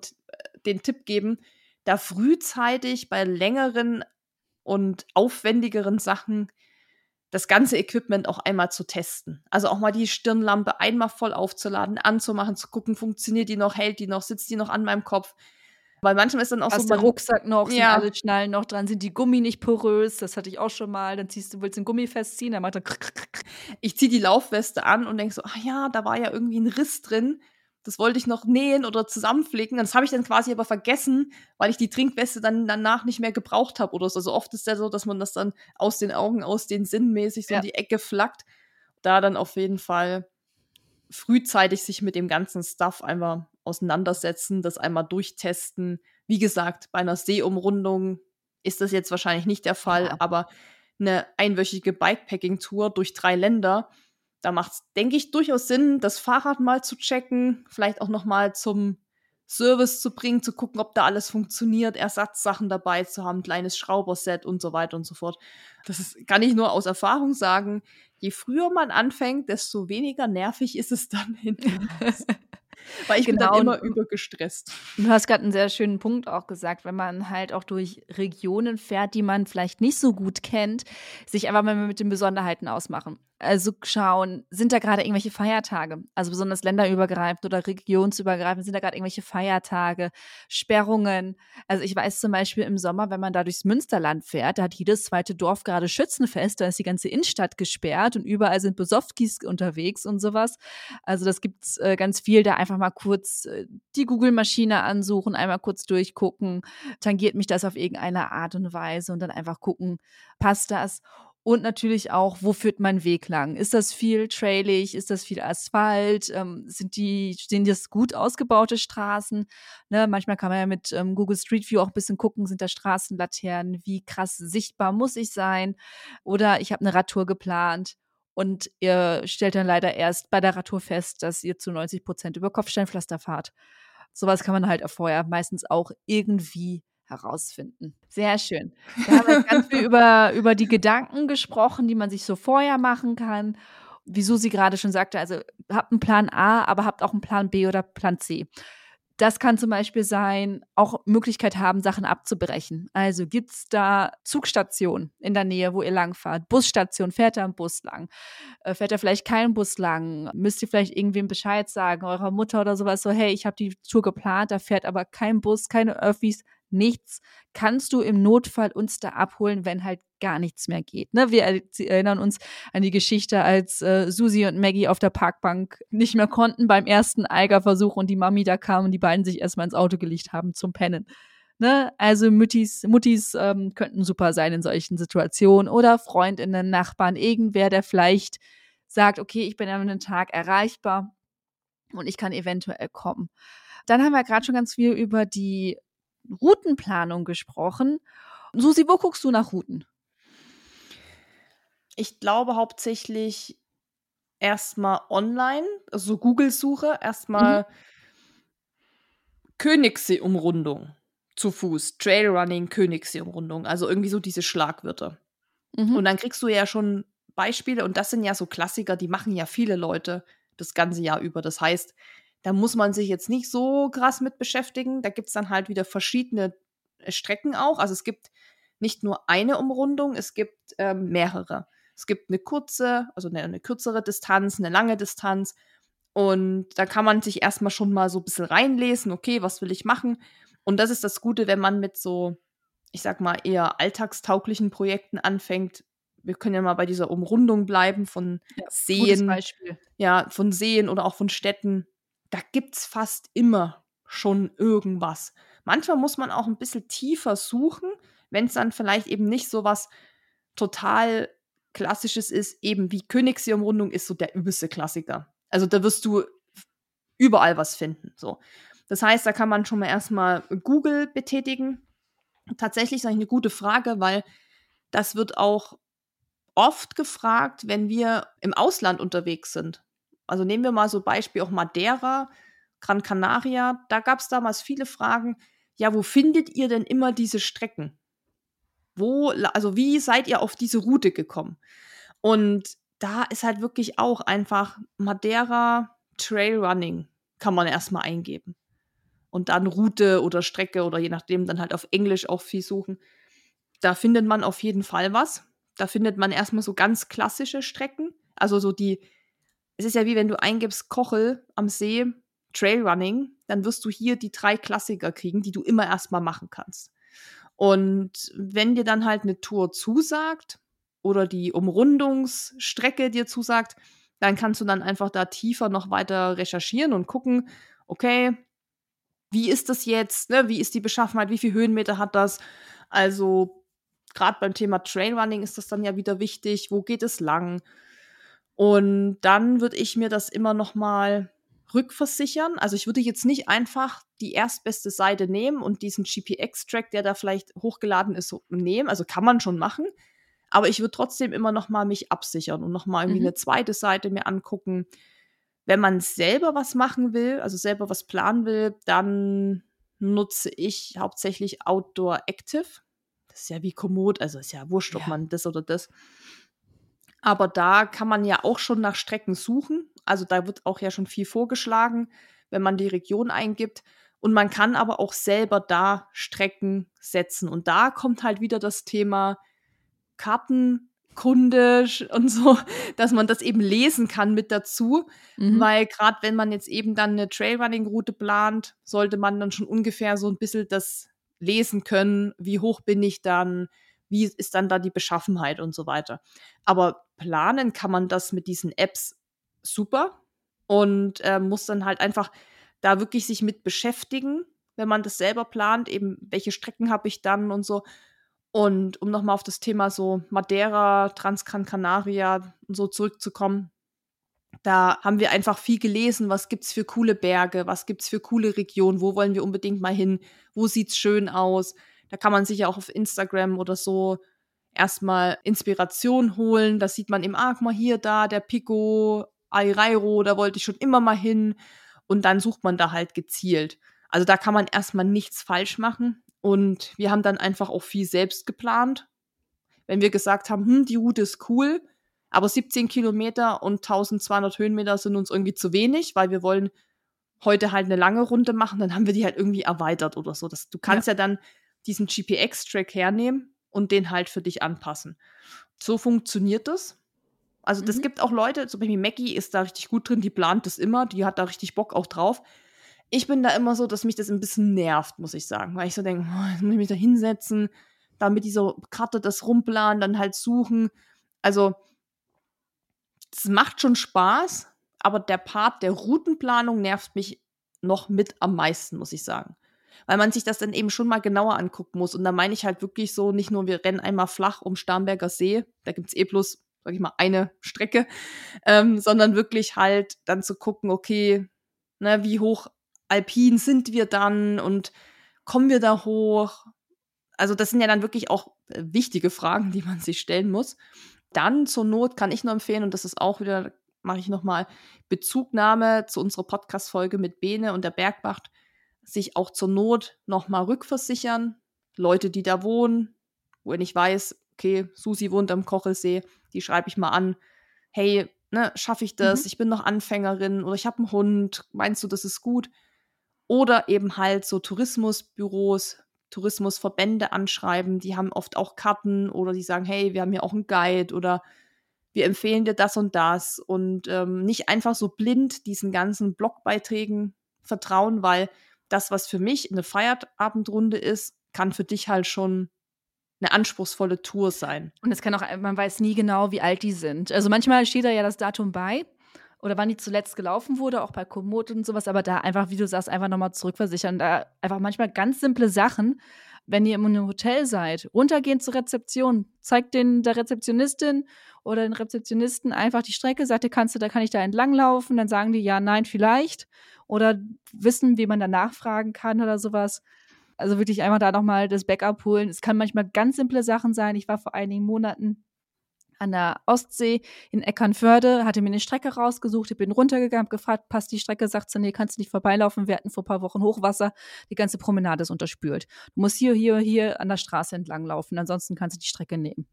den Tipp geben, da frühzeitig bei längeren und aufwendigeren Sachen das ganze Equipment auch einmal zu testen. Also auch mal die Stirnlampe einmal voll aufzuladen, anzumachen, zu gucken, funktioniert die noch, hält die noch, sitzt die noch an meinem Kopf. Weil manchmal ist dann auch Hast so. der Rucksack noch, ja. sind alle Schnallen noch dran, sind die Gummi nicht porös, das hatte ich auch schon mal. Dann ziehst du, willst den Gummi festziehen, dann macht er. Ich ziehe die Laufweste an und denke so, ah ja, da war ja irgendwie ein Riss drin das wollte ich noch nähen oder zusammenflicken. Das habe ich dann quasi aber vergessen, weil ich die Trinkweste dann danach nicht mehr gebraucht habe oder so. Also oft ist ja so, dass man das dann aus den Augen, aus den Sinnen mäßig so ja. in die Ecke flackt. Da dann auf jeden Fall frühzeitig sich mit dem ganzen Stuff einfach auseinandersetzen, das einmal durchtesten. Wie gesagt, bei einer Seeumrundung ist das jetzt wahrscheinlich nicht der Fall, ja. aber eine einwöchige Bikepacking-Tour durch drei Länder da macht es, denke ich, durchaus Sinn, das Fahrrad mal zu checken, vielleicht auch noch mal zum Service zu bringen, zu gucken, ob da alles funktioniert, Ersatzsachen dabei zu haben, kleines Schrauberset und so weiter und so fort. Das ist, kann ich nur aus Erfahrung sagen. Je früher man anfängt, desto weniger nervig ist es dann hinten. Weil ich genau. bin dann genau, immer übergestresst. Du hast gerade einen sehr schönen Punkt auch gesagt, wenn man halt auch durch Regionen fährt, die man vielleicht nicht so gut kennt, sich einfach mal mit den Besonderheiten ausmachen also schauen, sind da gerade irgendwelche Feiertage, also besonders länderübergreifend oder regionsübergreifend, sind da gerade irgendwelche Feiertage, Sperrungen. Also ich weiß zum Beispiel im Sommer, wenn man da durchs Münsterland fährt, da hat jedes zweite Dorf gerade Schützenfest, da ist die ganze Innenstadt gesperrt und überall sind Besowskis unterwegs und sowas. Also das gibt's äh, ganz viel, da einfach mal kurz äh, die Google-Maschine ansuchen, einmal kurz durchgucken, tangiert mich das auf irgendeine Art und Weise und dann einfach gucken, passt das? Und natürlich auch, wo führt mein Weg lang? Ist das viel trailig? Ist das viel Asphalt? Ähm, sind die, stehen das gut ausgebaute Straßen? Ne, manchmal kann man ja mit ähm, Google Street View auch ein bisschen gucken, sind da Straßenlaternen? Wie krass sichtbar muss ich sein? Oder ich habe eine Radtour geplant und ihr stellt dann leider erst bei der Radtour fest, dass ihr zu 90 Prozent über Kopfsteinpflaster fahrt. Sowas kann man halt vorher meistens auch irgendwie herausfinden. Sehr schön. Wir haben ganz viel über, über die Gedanken gesprochen, die man sich so vorher machen kann. wie Susi gerade schon sagte, also habt einen Plan A, aber habt auch einen Plan B oder Plan C. Das kann zum Beispiel sein, auch Möglichkeit haben, Sachen abzubrechen. Also gibt es da Zugstationen in der Nähe, wo ihr langfahrt? Busstation, fährt da ein Bus lang? Äh, fährt da vielleicht kein Bus lang? Müsst ihr vielleicht irgendwem Bescheid sagen, eurer Mutter oder sowas, so, hey, ich habe die Tour geplant, da fährt aber kein Bus, keine Öffis, nichts, kannst du im Notfall uns da abholen, wenn halt gar nichts mehr geht. Ne? Wir erinnern uns an die Geschichte, als äh, Susi und Maggie auf der Parkbank nicht mehr konnten beim ersten Eigerversuch und die Mami da kam und die beiden sich erstmal ins Auto gelegt haben zum Pennen. Ne? Also Muttis, Muttis ähm, könnten super sein in solchen Situationen oder Freundinnen, Nachbarn, irgendwer, der vielleicht sagt, okay, ich bin an einem Tag erreichbar und ich kann eventuell kommen. Dann haben wir gerade schon ganz viel über die Routenplanung gesprochen. Susi, wo guckst du nach Routen? Ich glaube hauptsächlich erstmal online, also Google-Suche, erstmal mhm. Königssee-Umrundung zu Fuß, Trailrunning, Königssee-Umrundung, also irgendwie so diese Schlagwörter. Mhm. Und dann kriegst du ja schon Beispiele und das sind ja so Klassiker, die machen ja viele Leute das ganze Jahr über. Das heißt, da muss man sich jetzt nicht so krass mit beschäftigen. Da gibt es dann halt wieder verschiedene äh, Strecken auch. Also es gibt nicht nur eine Umrundung, es gibt ähm, mehrere. Es gibt eine kurze, also eine, eine, kürzere Distanz, eine lange Distanz. Und da kann man sich erstmal schon mal so ein bisschen reinlesen, okay, was will ich machen? Und das ist das Gute, wenn man mit so, ich sag mal, eher alltagstauglichen Projekten anfängt. Wir können ja mal bei dieser Umrundung bleiben von ja, Seen. Ja, von Seen oder auch von Städten da gibt's fast immer schon irgendwas. Manchmal muss man auch ein bisschen tiefer suchen, wenn es dann vielleicht eben nicht so was total Klassisches ist, eben wie Königssee-Umrundung ist so der übelste Klassiker. Also da wirst du überall was finden. So. Das heißt, da kann man schon mal erstmal Google betätigen. Tatsächlich ist eigentlich eine gute Frage, weil das wird auch oft gefragt, wenn wir im Ausland unterwegs sind. Also nehmen wir mal so Beispiel auch Madeira, Gran Canaria. Da gab es damals viele Fragen. Ja, wo findet ihr denn immer diese Strecken? Wo, also wie seid ihr auf diese Route gekommen? Und da ist halt wirklich auch einfach Madeira Trailrunning kann man erstmal eingeben. Und dann Route oder Strecke oder je nachdem dann halt auf Englisch auch viel suchen. Da findet man auf jeden Fall was. Da findet man erstmal so ganz klassische Strecken. Also so die es ist ja wie wenn du eingibst Kochel am See, Trailrunning, dann wirst du hier die drei Klassiker kriegen, die du immer erstmal machen kannst. Und wenn dir dann halt eine Tour zusagt oder die Umrundungsstrecke dir zusagt, dann kannst du dann einfach da tiefer noch weiter recherchieren und gucken, okay, wie ist das jetzt, ne? wie ist die Beschaffenheit, wie viele Höhenmeter hat das? Also gerade beim Thema Trailrunning ist das dann ja wieder wichtig, wo geht es lang? Und dann würde ich mir das immer noch mal rückversichern. Also ich würde jetzt nicht einfach die erstbeste Seite nehmen und diesen GPX-Track, der da vielleicht hochgeladen ist, nehmen. Also kann man schon machen. Aber ich würde trotzdem immer noch mal mich absichern und noch mal irgendwie mhm. eine zweite Seite mir angucken. Wenn man selber was machen will, also selber was planen will, dann nutze ich hauptsächlich Outdoor Active. Das ist ja wie Komoot, also ist ja wurscht, ob man das oder das. Aber da kann man ja auch schon nach Strecken suchen. Also da wird auch ja schon viel vorgeschlagen, wenn man die Region eingibt. Und man kann aber auch selber da Strecken setzen. Und da kommt halt wieder das Thema Kartenkunde und so, dass man das eben lesen kann mit dazu. Mhm. Weil gerade wenn man jetzt eben dann eine Trailrunning-Route plant, sollte man dann schon ungefähr so ein bisschen das lesen können. Wie hoch bin ich dann? Wie ist dann da die Beschaffenheit und so weiter? Aber planen kann man das mit diesen Apps super und äh, muss dann halt einfach da wirklich sich mit beschäftigen, wenn man das selber plant, eben welche Strecken habe ich dann und so. Und um nochmal auf das Thema so Madeira, Transcan Canaria und so zurückzukommen, da haben wir einfach viel gelesen, was gibt es für coole Berge, was gibt es für coole Regionen, wo wollen wir unbedingt mal hin, wo sieht es schön aus. Da kann man sich ja auch auf Instagram oder so erstmal Inspiration holen. Das sieht man im ah, mal hier, da, der Pico, Airairo, da wollte ich schon immer mal hin. Und dann sucht man da halt gezielt. Also da kann man erstmal nichts falsch machen. Und wir haben dann einfach auch viel selbst geplant. Wenn wir gesagt haben, hm, die Route ist cool, Aber 17 Kilometer und 1200 Höhenmeter sind uns irgendwie zu wenig, weil wir wollen heute halt eine lange Runde machen, dann haben wir die halt irgendwie erweitert oder so. Das, du kannst ja, ja dann diesen GPX-Track hernehmen und den halt für dich anpassen. So funktioniert das. Also, das mhm. gibt auch Leute, zum Beispiel Maggie ist da richtig gut drin, die plant das immer, die hat da richtig Bock auch drauf. Ich bin da immer so, dass mich das ein bisschen nervt, muss ich sagen, weil ich so denke, oh, jetzt muss ich mich da hinsetzen, da mit dieser Karte das rumplanen, dann halt suchen. Also, es macht schon Spaß, aber der Part der Routenplanung nervt mich noch mit am meisten, muss ich sagen. Weil man sich das dann eben schon mal genauer angucken muss. Und da meine ich halt wirklich so, nicht nur, wir rennen einmal flach um Starnberger See, da gibt es eh bloß, sag ich mal, eine Strecke, ähm, sondern wirklich halt dann zu gucken, okay, ne, wie hoch alpin sind wir dann und kommen wir da hoch? Also, das sind ja dann wirklich auch äh, wichtige Fragen, die man sich stellen muss. Dann zur Not kann ich nur empfehlen, und das ist auch wieder mache ich nochmal Bezugnahme zu unserer Podcast-Folge mit Bene und der Bergwacht, sich auch zur Not nochmal rückversichern. Leute, die da wohnen, wo ich weiß, okay, Susi wohnt am Kochelsee, die schreibe ich mal an. Hey, ne, schaffe ich das? Mhm. Ich bin noch Anfängerin oder ich habe einen Hund. Meinst du, das ist gut? Oder eben halt so Tourismusbüros, Tourismusverbände anschreiben, die haben oft auch Karten oder die sagen, hey, wir haben hier auch einen Guide oder wir empfehlen dir das und das und ähm, nicht einfach so blind diesen ganzen Blogbeiträgen vertrauen, weil das, was für mich eine Feierabendrunde ist, kann für dich halt schon eine anspruchsvolle Tour sein. Und es kann auch, man weiß nie genau, wie alt die sind. Also manchmal steht da ja das Datum bei oder wann die zuletzt gelaufen wurde, auch bei Komoot und sowas, aber da einfach, wie du sagst, einfach nochmal zurückversichern. Da einfach manchmal ganz simple Sachen, wenn ihr in einem Hotel seid, runtergehen zur Rezeption, zeigt den der Rezeptionistin oder den Rezeptionisten einfach die Strecke, sagt ihr, kannst du, da kann ich da entlang laufen, dann sagen die ja, nein, vielleicht oder wissen, wie man da nachfragen kann oder sowas. Also wirklich einfach da nochmal das Backup holen. Es kann manchmal ganz simple Sachen sein. Ich war vor einigen Monaten an der Ostsee in Eckernförde, hatte mir eine Strecke rausgesucht, ich bin runtergegangen, gefragt, passt die Strecke, sagt sie, nee, kannst du nicht vorbeilaufen, wir hatten vor ein paar Wochen Hochwasser, die ganze Promenade ist unterspült. Du musst hier, hier, hier an der Straße entlang laufen, ansonsten kannst du die Strecke nehmen.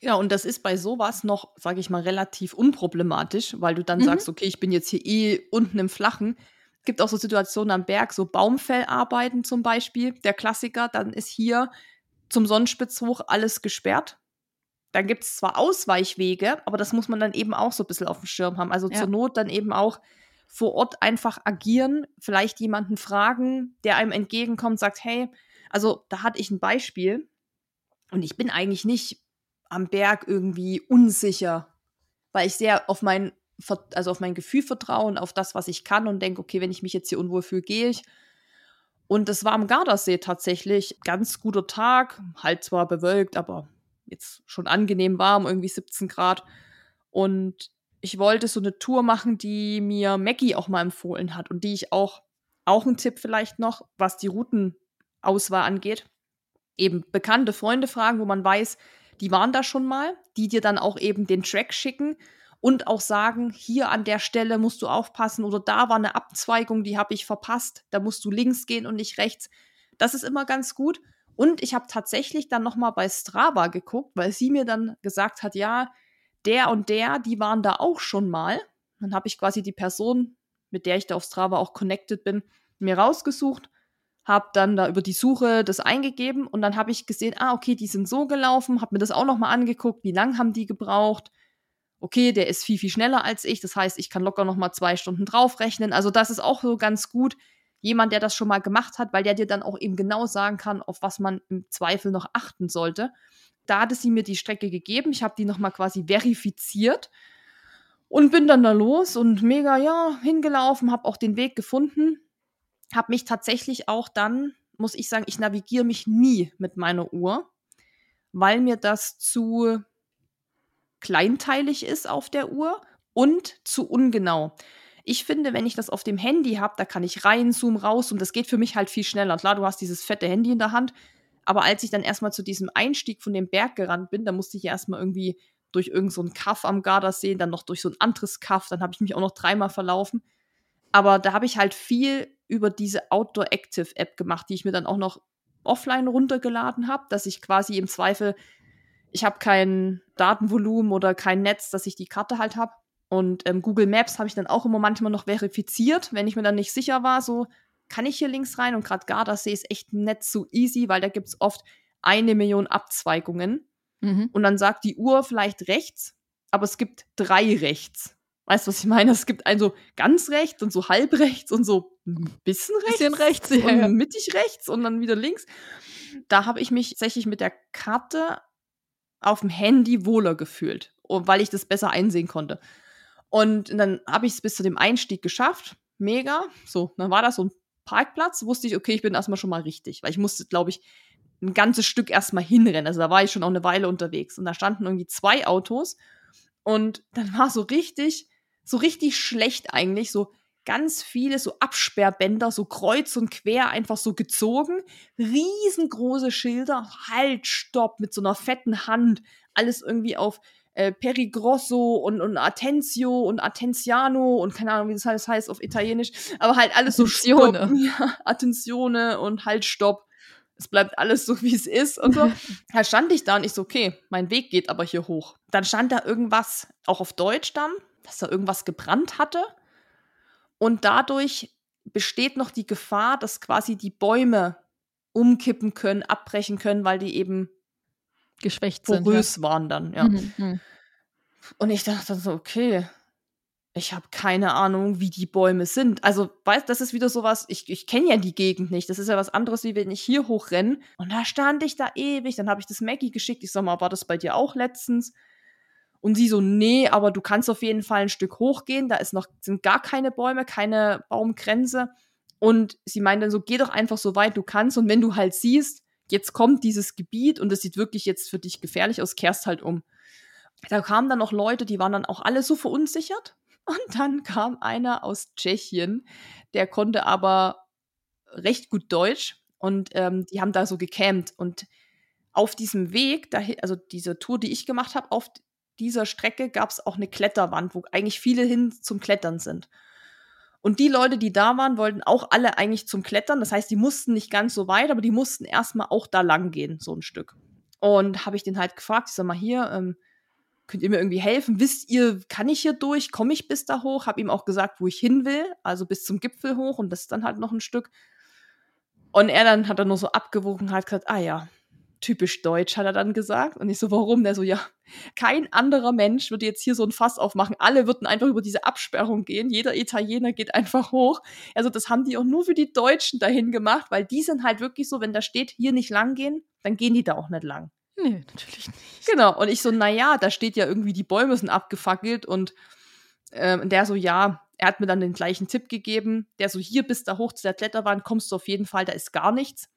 Ja, und das ist bei sowas noch, sage ich mal, relativ unproblematisch, weil du dann mhm. sagst, okay, ich bin jetzt hier eh unten im Flachen. Es gibt auch so Situationen am Berg, so Baumfellarbeiten zum Beispiel, der Klassiker, dann ist hier zum Sonnenspitz hoch alles gesperrt dann gibt es zwar Ausweichwege, aber das muss man dann eben auch so ein bisschen auf dem Schirm haben. Also ja. zur Not dann eben auch vor Ort einfach agieren, vielleicht jemanden fragen, der einem entgegenkommt, sagt, hey, also da hatte ich ein Beispiel und ich bin eigentlich nicht am Berg irgendwie unsicher, weil ich sehr auf mein, also auf mein Gefühl vertraue und auf das, was ich kann und denke, okay, wenn ich mich jetzt hier unwohl fühle, gehe ich. Und es war am Gardasee tatsächlich ganz guter Tag, halt zwar bewölkt, aber jetzt schon angenehm warm, irgendwie 17 Grad. Und ich wollte so eine Tour machen, die mir Maggie auch mal empfohlen hat und die ich auch, auch ein Tipp vielleicht noch, was die Routenauswahl angeht. Eben bekannte Freunde fragen, wo man weiß, die waren da schon mal, die dir dann auch eben den Track schicken und auch sagen, hier an der Stelle musst du aufpassen oder da war eine Abzweigung, die habe ich verpasst, da musst du links gehen und nicht rechts. Das ist immer ganz gut. Und ich habe tatsächlich dann noch mal bei Strava geguckt, weil sie mir dann gesagt hat, ja, der und der, die waren da auch schon mal. Dann habe ich quasi die Person, mit der ich da auf Strava auch connected bin, mir rausgesucht, habe dann da über die Suche das eingegeben und dann habe ich gesehen, ah, okay, die sind so gelaufen, habe mir das auch noch mal angeguckt, wie lang haben die gebraucht. Okay, der ist viel, viel schneller als ich, das heißt, ich kann locker noch mal zwei Stunden draufrechnen. Also das ist auch so ganz gut, jemand, der das schon mal gemacht hat, weil der dir dann auch eben genau sagen kann, auf was man im Zweifel noch achten sollte. Da hatte sie mir die Strecke gegeben. Ich habe die nochmal quasi verifiziert und bin dann da los und mega, ja, hingelaufen, habe auch den Weg gefunden. Habe mich tatsächlich auch dann, muss ich sagen, ich navigiere mich nie mit meiner Uhr, weil mir das zu kleinteilig ist auf der Uhr und zu ungenau. Ich finde, wenn ich das auf dem Handy habe, da kann ich reinzoomen, raus und das geht für mich halt viel schneller. Klar, du hast dieses fette Handy in der Hand, aber als ich dann erstmal zu diesem Einstieg von dem Berg gerannt bin, da musste ich erstmal irgendwie durch irgendeinen so Kaff am Gardasee, dann noch durch so ein anderes Kaff, dann habe ich mich auch noch dreimal verlaufen. Aber da habe ich halt viel über diese Outdoor Active App gemacht, die ich mir dann auch noch offline runtergeladen habe, dass ich quasi im Zweifel ich habe kein Datenvolumen oder kein Netz, dass ich die Karte halt habe. Und ähm, Google Maps habe ich dann auch immer manchmal noch verifiziert, wenn ich mir dann nicht sicher war, so kann ich hier links rein. Und gerade Gardasee ist echt nicht so easy, weil da gibt es oft eine Million Abzweigungen. Mhm. Und dann sagt die Uhr vielleicht rechts, aber es gibt drei rechts. Weißt du, was ich meine? Es gibt einen so ganz rechts und so halb rechts und so ein bisschen rechts. Bisschen rechts, ja. Und mittig rechts und dann wieder links. Da habe ich mich tatsächlich mit der Karte auf dem Handy wohler gefühlt, weil ich das besser einsehen konnte. Und dann habe ich es bis zu dem Einstieg geschafft. Mega. So, dann war das so ein Parkplatz. Wusste ich, okay, ich bin erstmal schon mal richtig. Weil ich musste, glaube ich, ein ganzes Stück erstmal hinrennen. Also da war ich schon auch eine Weile unterwegs. Und da standen irgendwie zwei Autos. Und dann war so richtig, so richtig schlecht eigentlich. So ganz viele so Absperrbänder, so kreuz und quer einfach so gezogen. Riesengroße Schilder, halt, stopp, mit so einer fetten Hand. Alles irgendwie auf äh, Perigrosso und, und Attencio und Attenziano und keine Ahnung, wie das heißt, heißt auf Italienisch. Aber halt alles so Stopp. Ja, Attenzione und halt, stopp. Es bleibt alles so, wie es ist und so. da stand ich da und ich so, okay, mein Weg geht aber hier hoch. Dann stand da irgendwas, auch auf Deutsch dann, dass da irgendwas gebrannt hatte. Und dadurch besteht noch die Gefahr, dass quasi die Bäume umkippen können, abbrechen können, weil die eben geschwächt sind. Porös ja. waren dann, ja. Mhm, mhm. Und ich dachte so, okay, ich habe keine Ahnung, wie die Bäume sind. Also, weißt das ist wieder sowas, ich, ich kenne ja die Gegend nicht. Das ist ja was anderes, wie wenn ich hier hochrenne. Und da stand ich da ewig. Dann habe ich das Maggie geschickt. Ich sag mal, war das bei dir auch letztens? Und sie so, nee, aber du kannst auf jeden Fall ein Stück hochgehen. Da ist noch, sind gar keine Bäume, keine Baumgrenze. Und sie meint dann so, geh doch einfach so weit du kannst. Und wenn du halt siehst, jetzt kommt dieses Gebiet und es sieht wirklich jetzt für dich gefährlich aus, kehrst halt um. Da kamen dann noch Leute, die waren dann auch alle so verunsichert. Und dann kam einer aus Tschechien, der konnte aber recht gut Deutsch und ähm, die haben da so gecampt. Und auf diesem Weg, also diese Tour, die ich gemacht habe, auf dieser Strecke gab es auch eine Kletterwand, wo eigentlich viele hin zum Klettern sind. Und die Leute, die da waren, wollten auch alle eigentlich zum Klettern. Das heißt, die mussten nicht ganz so weit, aber die mussten erstmal auch da lang gehen, so ein Stück. Und habe ich den halt gefragt, ich sag mal hier, ähm, könnt ihr mir irgendwie helfen? Wisst ihr, kann ich hier durch? Komme ich bis da hoch? Habe ihm auch gesagt, wo ich hin will, also bis zum Gipfel hoch und das ist dann halt noch ein Stück. Und er dann hat er nur so abgewogen, hat gesagt, ah ja, typisch deutsch, hat er dann gesagt. Und ich so, warum? Der so, ja, kein anderer Mensch würde jetzt hier so ein Fass aufmachen. Alle würden einfach über diese Absperrung gehen. Jeder Italiener geht einfach hoch. Also das haben die auch nur für die Deutschen dahin gemacht, weil die sind halt wirklich so, wenn da steht, hier nicht lang gehen, dann gehen die da auch nicht lang. Nee, natürlich nicht. Genau. Und ich so, naja, da steht ja irgendwie, die Bäume sind abgefackelt und ähm, der so, ja, er hat mir dann den gleichen Tipp gegeben. Der so, hier bis da hoch zu der Kletterwand kommst du auf jeden Fall, da ist gar nichts.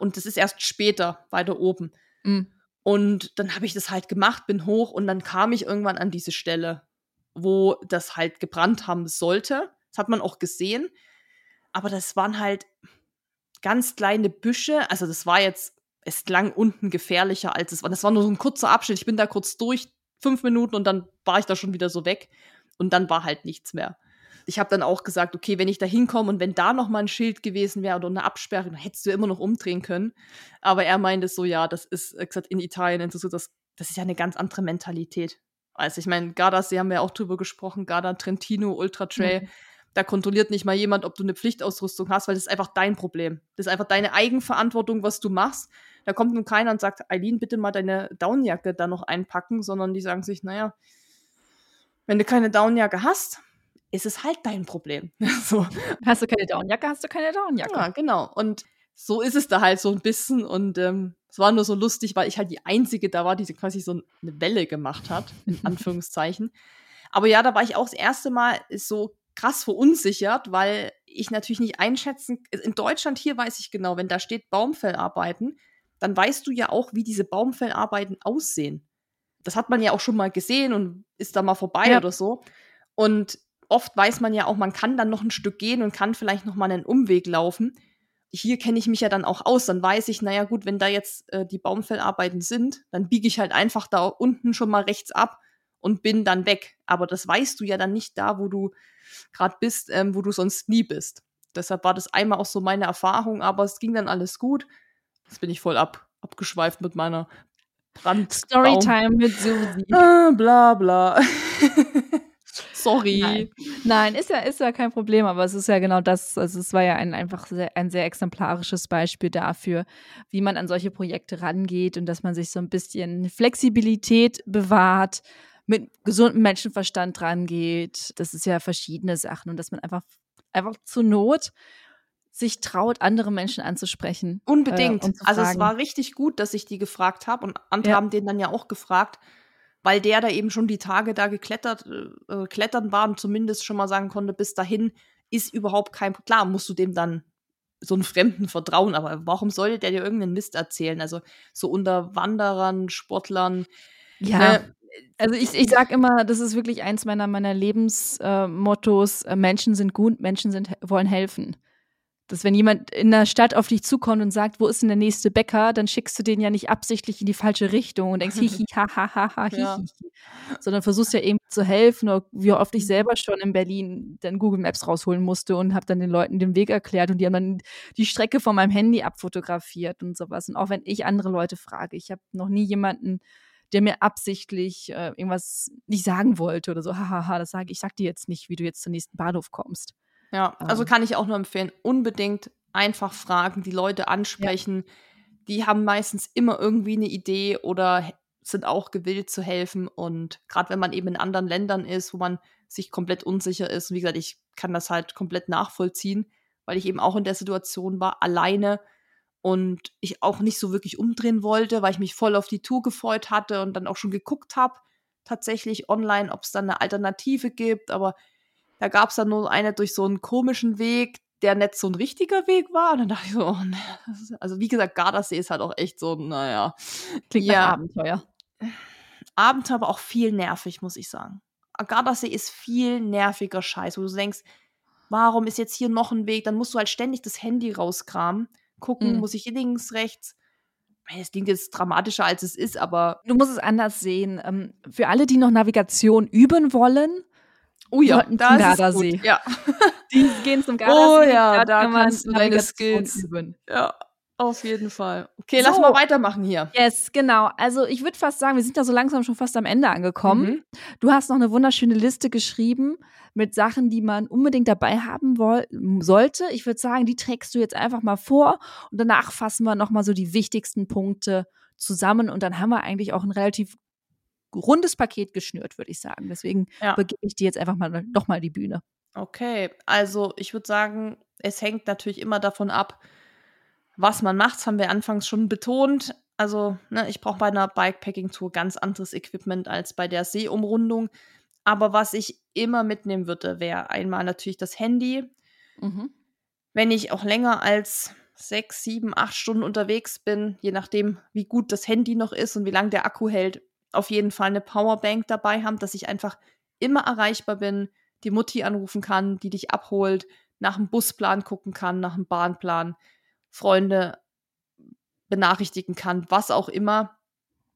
Und das ist erst später, weiter oben. Mhm. Und dann habe ich das halt gemacht, bin hoch und dann kam ich irgendwann an diese Stelle, wo das halt gebrannt haben sollte. Das hat man auch gesehen. Aber das waren halt ganz kleine Büsche. Also das war jetzt, es klang unten gefährlicher als es war. Das war nur so ein kurzer Abschnitt. Ich bin da kurz durch, fünf Minuten und dann war ich da schon wieder so weg. Und dann war halt nichts mehr ich habe dann auch gesagt, okay, wenn ich da hinkomme und wenn da noch mal ein Schild gewesen wäre oder eine Absperre, dann hättest du immer noch umdrehen können. Aber er meinte so, ja, das ist, äh, gesagt, in Italien so, das, das ist ja eine ganz andere Mentalität. Also ich meine, Gardasee haben wir ja auch drüber gesprochen, Garda Trentino, Ultra Trail. Mhm. Da kontrolliert nicht mal jemand, ob du eine Pflichtausrüstung hast, weil das ist einfach dein Problem. Das ist einfach deine Eigenverantwortung, was du machst. Da kommt nun keiner und sagt, Eileen, bitte mal deine Downjacke da noch einpacken, sondern die sagen sich, naja, wenn du keine Downjacke hast, ist es halt dein Problem. so. Hast du keine Downjacke, hast du keine Downjacke. Ja, genau. Und so ist es da halt so ein bisschen. Und ähm, es war nur so lustig, weil ich halt die Einzige da war, die quasi so eine Welle gemacht hat, in Anführungszeichen. Aber ja, da war ich auch das erste Mal so krass verunsichert, weil ich natürlich nicht einschätzen, in Deutschland hier weiß ich genau, wenn da steht Baumfellarbeiten, dann weißt du ja auch, wie diese Baumfellarbeiten aussehen. Das hat man ja auch schon mal gesehen und ist da mal vorbei ja. oder so. Und oft weiß man ja auch, man kann dann noch ein Stück gehen und kann vielleicht noch mal einen Umweg laufen. Hier kenne ich mich ja dann auch aus. Dann weiß ich, naja gut, wenn da jetzt äh, die Baumfellarbeiten sind, dann biege ich halt einfach da unten schon mal rechts ab und bin dann weg. Aber das weißt du ja dann nicht da, wo du gerade bist, ähm, wo du sonst nie bist. Deshalb war das einmal auch so meine Erfahrung, aber es ging dann alles gut. Jetzt bin ich voll ab, abgeschweift mit meiner Brand Storytime mit Susi. Ah, bla bla. Sorry. Nein. Nein, ist ja, ist ja kein Problem, aber es ist ja genau das. Also es war ja ein einfach sehr, ein sehr exemplarisches Beispiel dafür, wie man an solche Projekte rangeht und dass man sich so ein bisschen Flexibilität bewahrt, mit gesundem Menschenverstand rangeht. Das ist ja verschiedene Sachen und dass man einfach, einfach zur Not sich traut, andere Menschen anzusprechen. Unbedingt. Äh, also es war richtig gut, dass ich die gefragt habe und andere ja. haben den dann ja auch gefragt weil der da eben schon die Tage da geklettert, äh, äh, klettern war und zumindest schon mal sagen konnte, bis dahin ist überhaupt kein, klar, musst du dem dann so einen Fremden vertrauen, aber warum sollte der dir irgendeinen Mist erzählen? Also so unter Wanderern, Sportlern. Ja. Ne? Also ich, ich sag immer, das ist wirklich eins meiner, meiner Lebensmottos, äh, Menschen sind gut, Menschen sind, wollen helfen dass wenn jemand in der Stadt auf dich zukommt und sagt, wo ist denn der nächste Bäcker, dann schickst du den ja nicht absichtlich in die falsche Richtung und denkst, hihi, ha, ha, ha, ha, hihi. Ja. Sondern versuchst ja eben zu helfen. Oder wie oft ich mhm. selber schon in Berlin dann Google Maps rausholen musste und habe dann den Leuten den Weg erklärt und die haben dann die Strecke von meinem Handy abfotografiert und sowas. Und auch wenn ich andere Leute frage, ich habe noch nie jemanden, der mir absichtlich äh, irgendwas nicht sagen wollte oder so, hahaha, das sage ich, sag dir jetzt nicht, wie du jetzt zum nächsten Bahnhof kommst. Ja, also ähm. kann ich auch nur empfehlen, unbedingt einfach fragen, die Leute ansprechen. Ja. Die haben meistens immer irgendwie eine Idee oder sind auch gewillt zu helfen. Und gerade wenn man eben in anderen Ländern ist, wo man sich komplett unsicher ist, und wie gesagt, ich kann das halt komplett nachvollziehen, weil ich eben auch in der Situation war, alleine und ich auch nicht so wirklich umdrehen wollte, weil ich mich voll auf die Tour gefreut hatte und dann auch schon geguckt habe, tatsächlich online, ob es dann eine Alternative gibt, aber da gab es dann nur eine durch so einen komischen Weg, der nicht so ein richtiger Weg war. Und dann dachte ich so, oh, ne. also wie gesagt, Gardasee ist halt auch echt so, naja. Klingt ja. nach Abenteuer. Abenteuer, aber auch viel nervig, muss ich sagen. Gardasee ist viel nerviger Scheiß, wo du denkst, warum ist jetzt hier noch ein Weg? Dann musst du halt ständig das Handy rauskramen, gucken, mhm. muss ich links, rechts. Es klingt jetzt dramatischer, als es ist, aber. Du musst es anders sehen. Ähm, für alle, die noch Navigation üben wollen, Oh ja, da ist Gardasee. Gut. Ja. Die gehen zum Gardasee. Oh ja, da kannst du deine Skills üben. Ja, auf jeden Fall. Okay, so. lass mal weitermachen hier. Yes, genau. Also ich würde fast sagen, wir sind da so langsam schon fast am Ende angekommen. Mhm. Du hast noch eine wunderschöne Liste geschrieben mit Sachen, die man unbedingt dabei haben sollte. Ich würde sagen, die trägst du jetzt einfach mal vor und danach fassen wir nochmal so die wichtigsten Punkte zusammen und dann haben wir eigentlich auch ein relativ rundes Paket geschnürt, würde ich sagen. Deswegen ja. begebe ich dir jetzt einfach mal noch mal die Bühne. Okay, also ich würde sagen, es hängt natürlich immer davon ab, was man macht. Das haben wir anfangs schon betont. Also, ne, ich brauche bei einer Bikepacking-Tour ganz anderes Equipment als bei der Seeumrundung. Aber was ich immer mitnehmen würde, wäre einmal natürlich das Handy. Mhm. Wenn ich auch länger als sechs, sieben, acht Stunden unterwegs bin, je nachdem, wie gut das Handy noch ist und wie lange der Akku hält, auf jeden Fall eine Powerbank dabei haben, dass ich einfach immer erreichbar bin, die Mutti anrufen kann, die dich abholt, nach dem Busplan gucken kann, nach dem Bahnplan, Freunde benachrichtigen kann, was auch immer.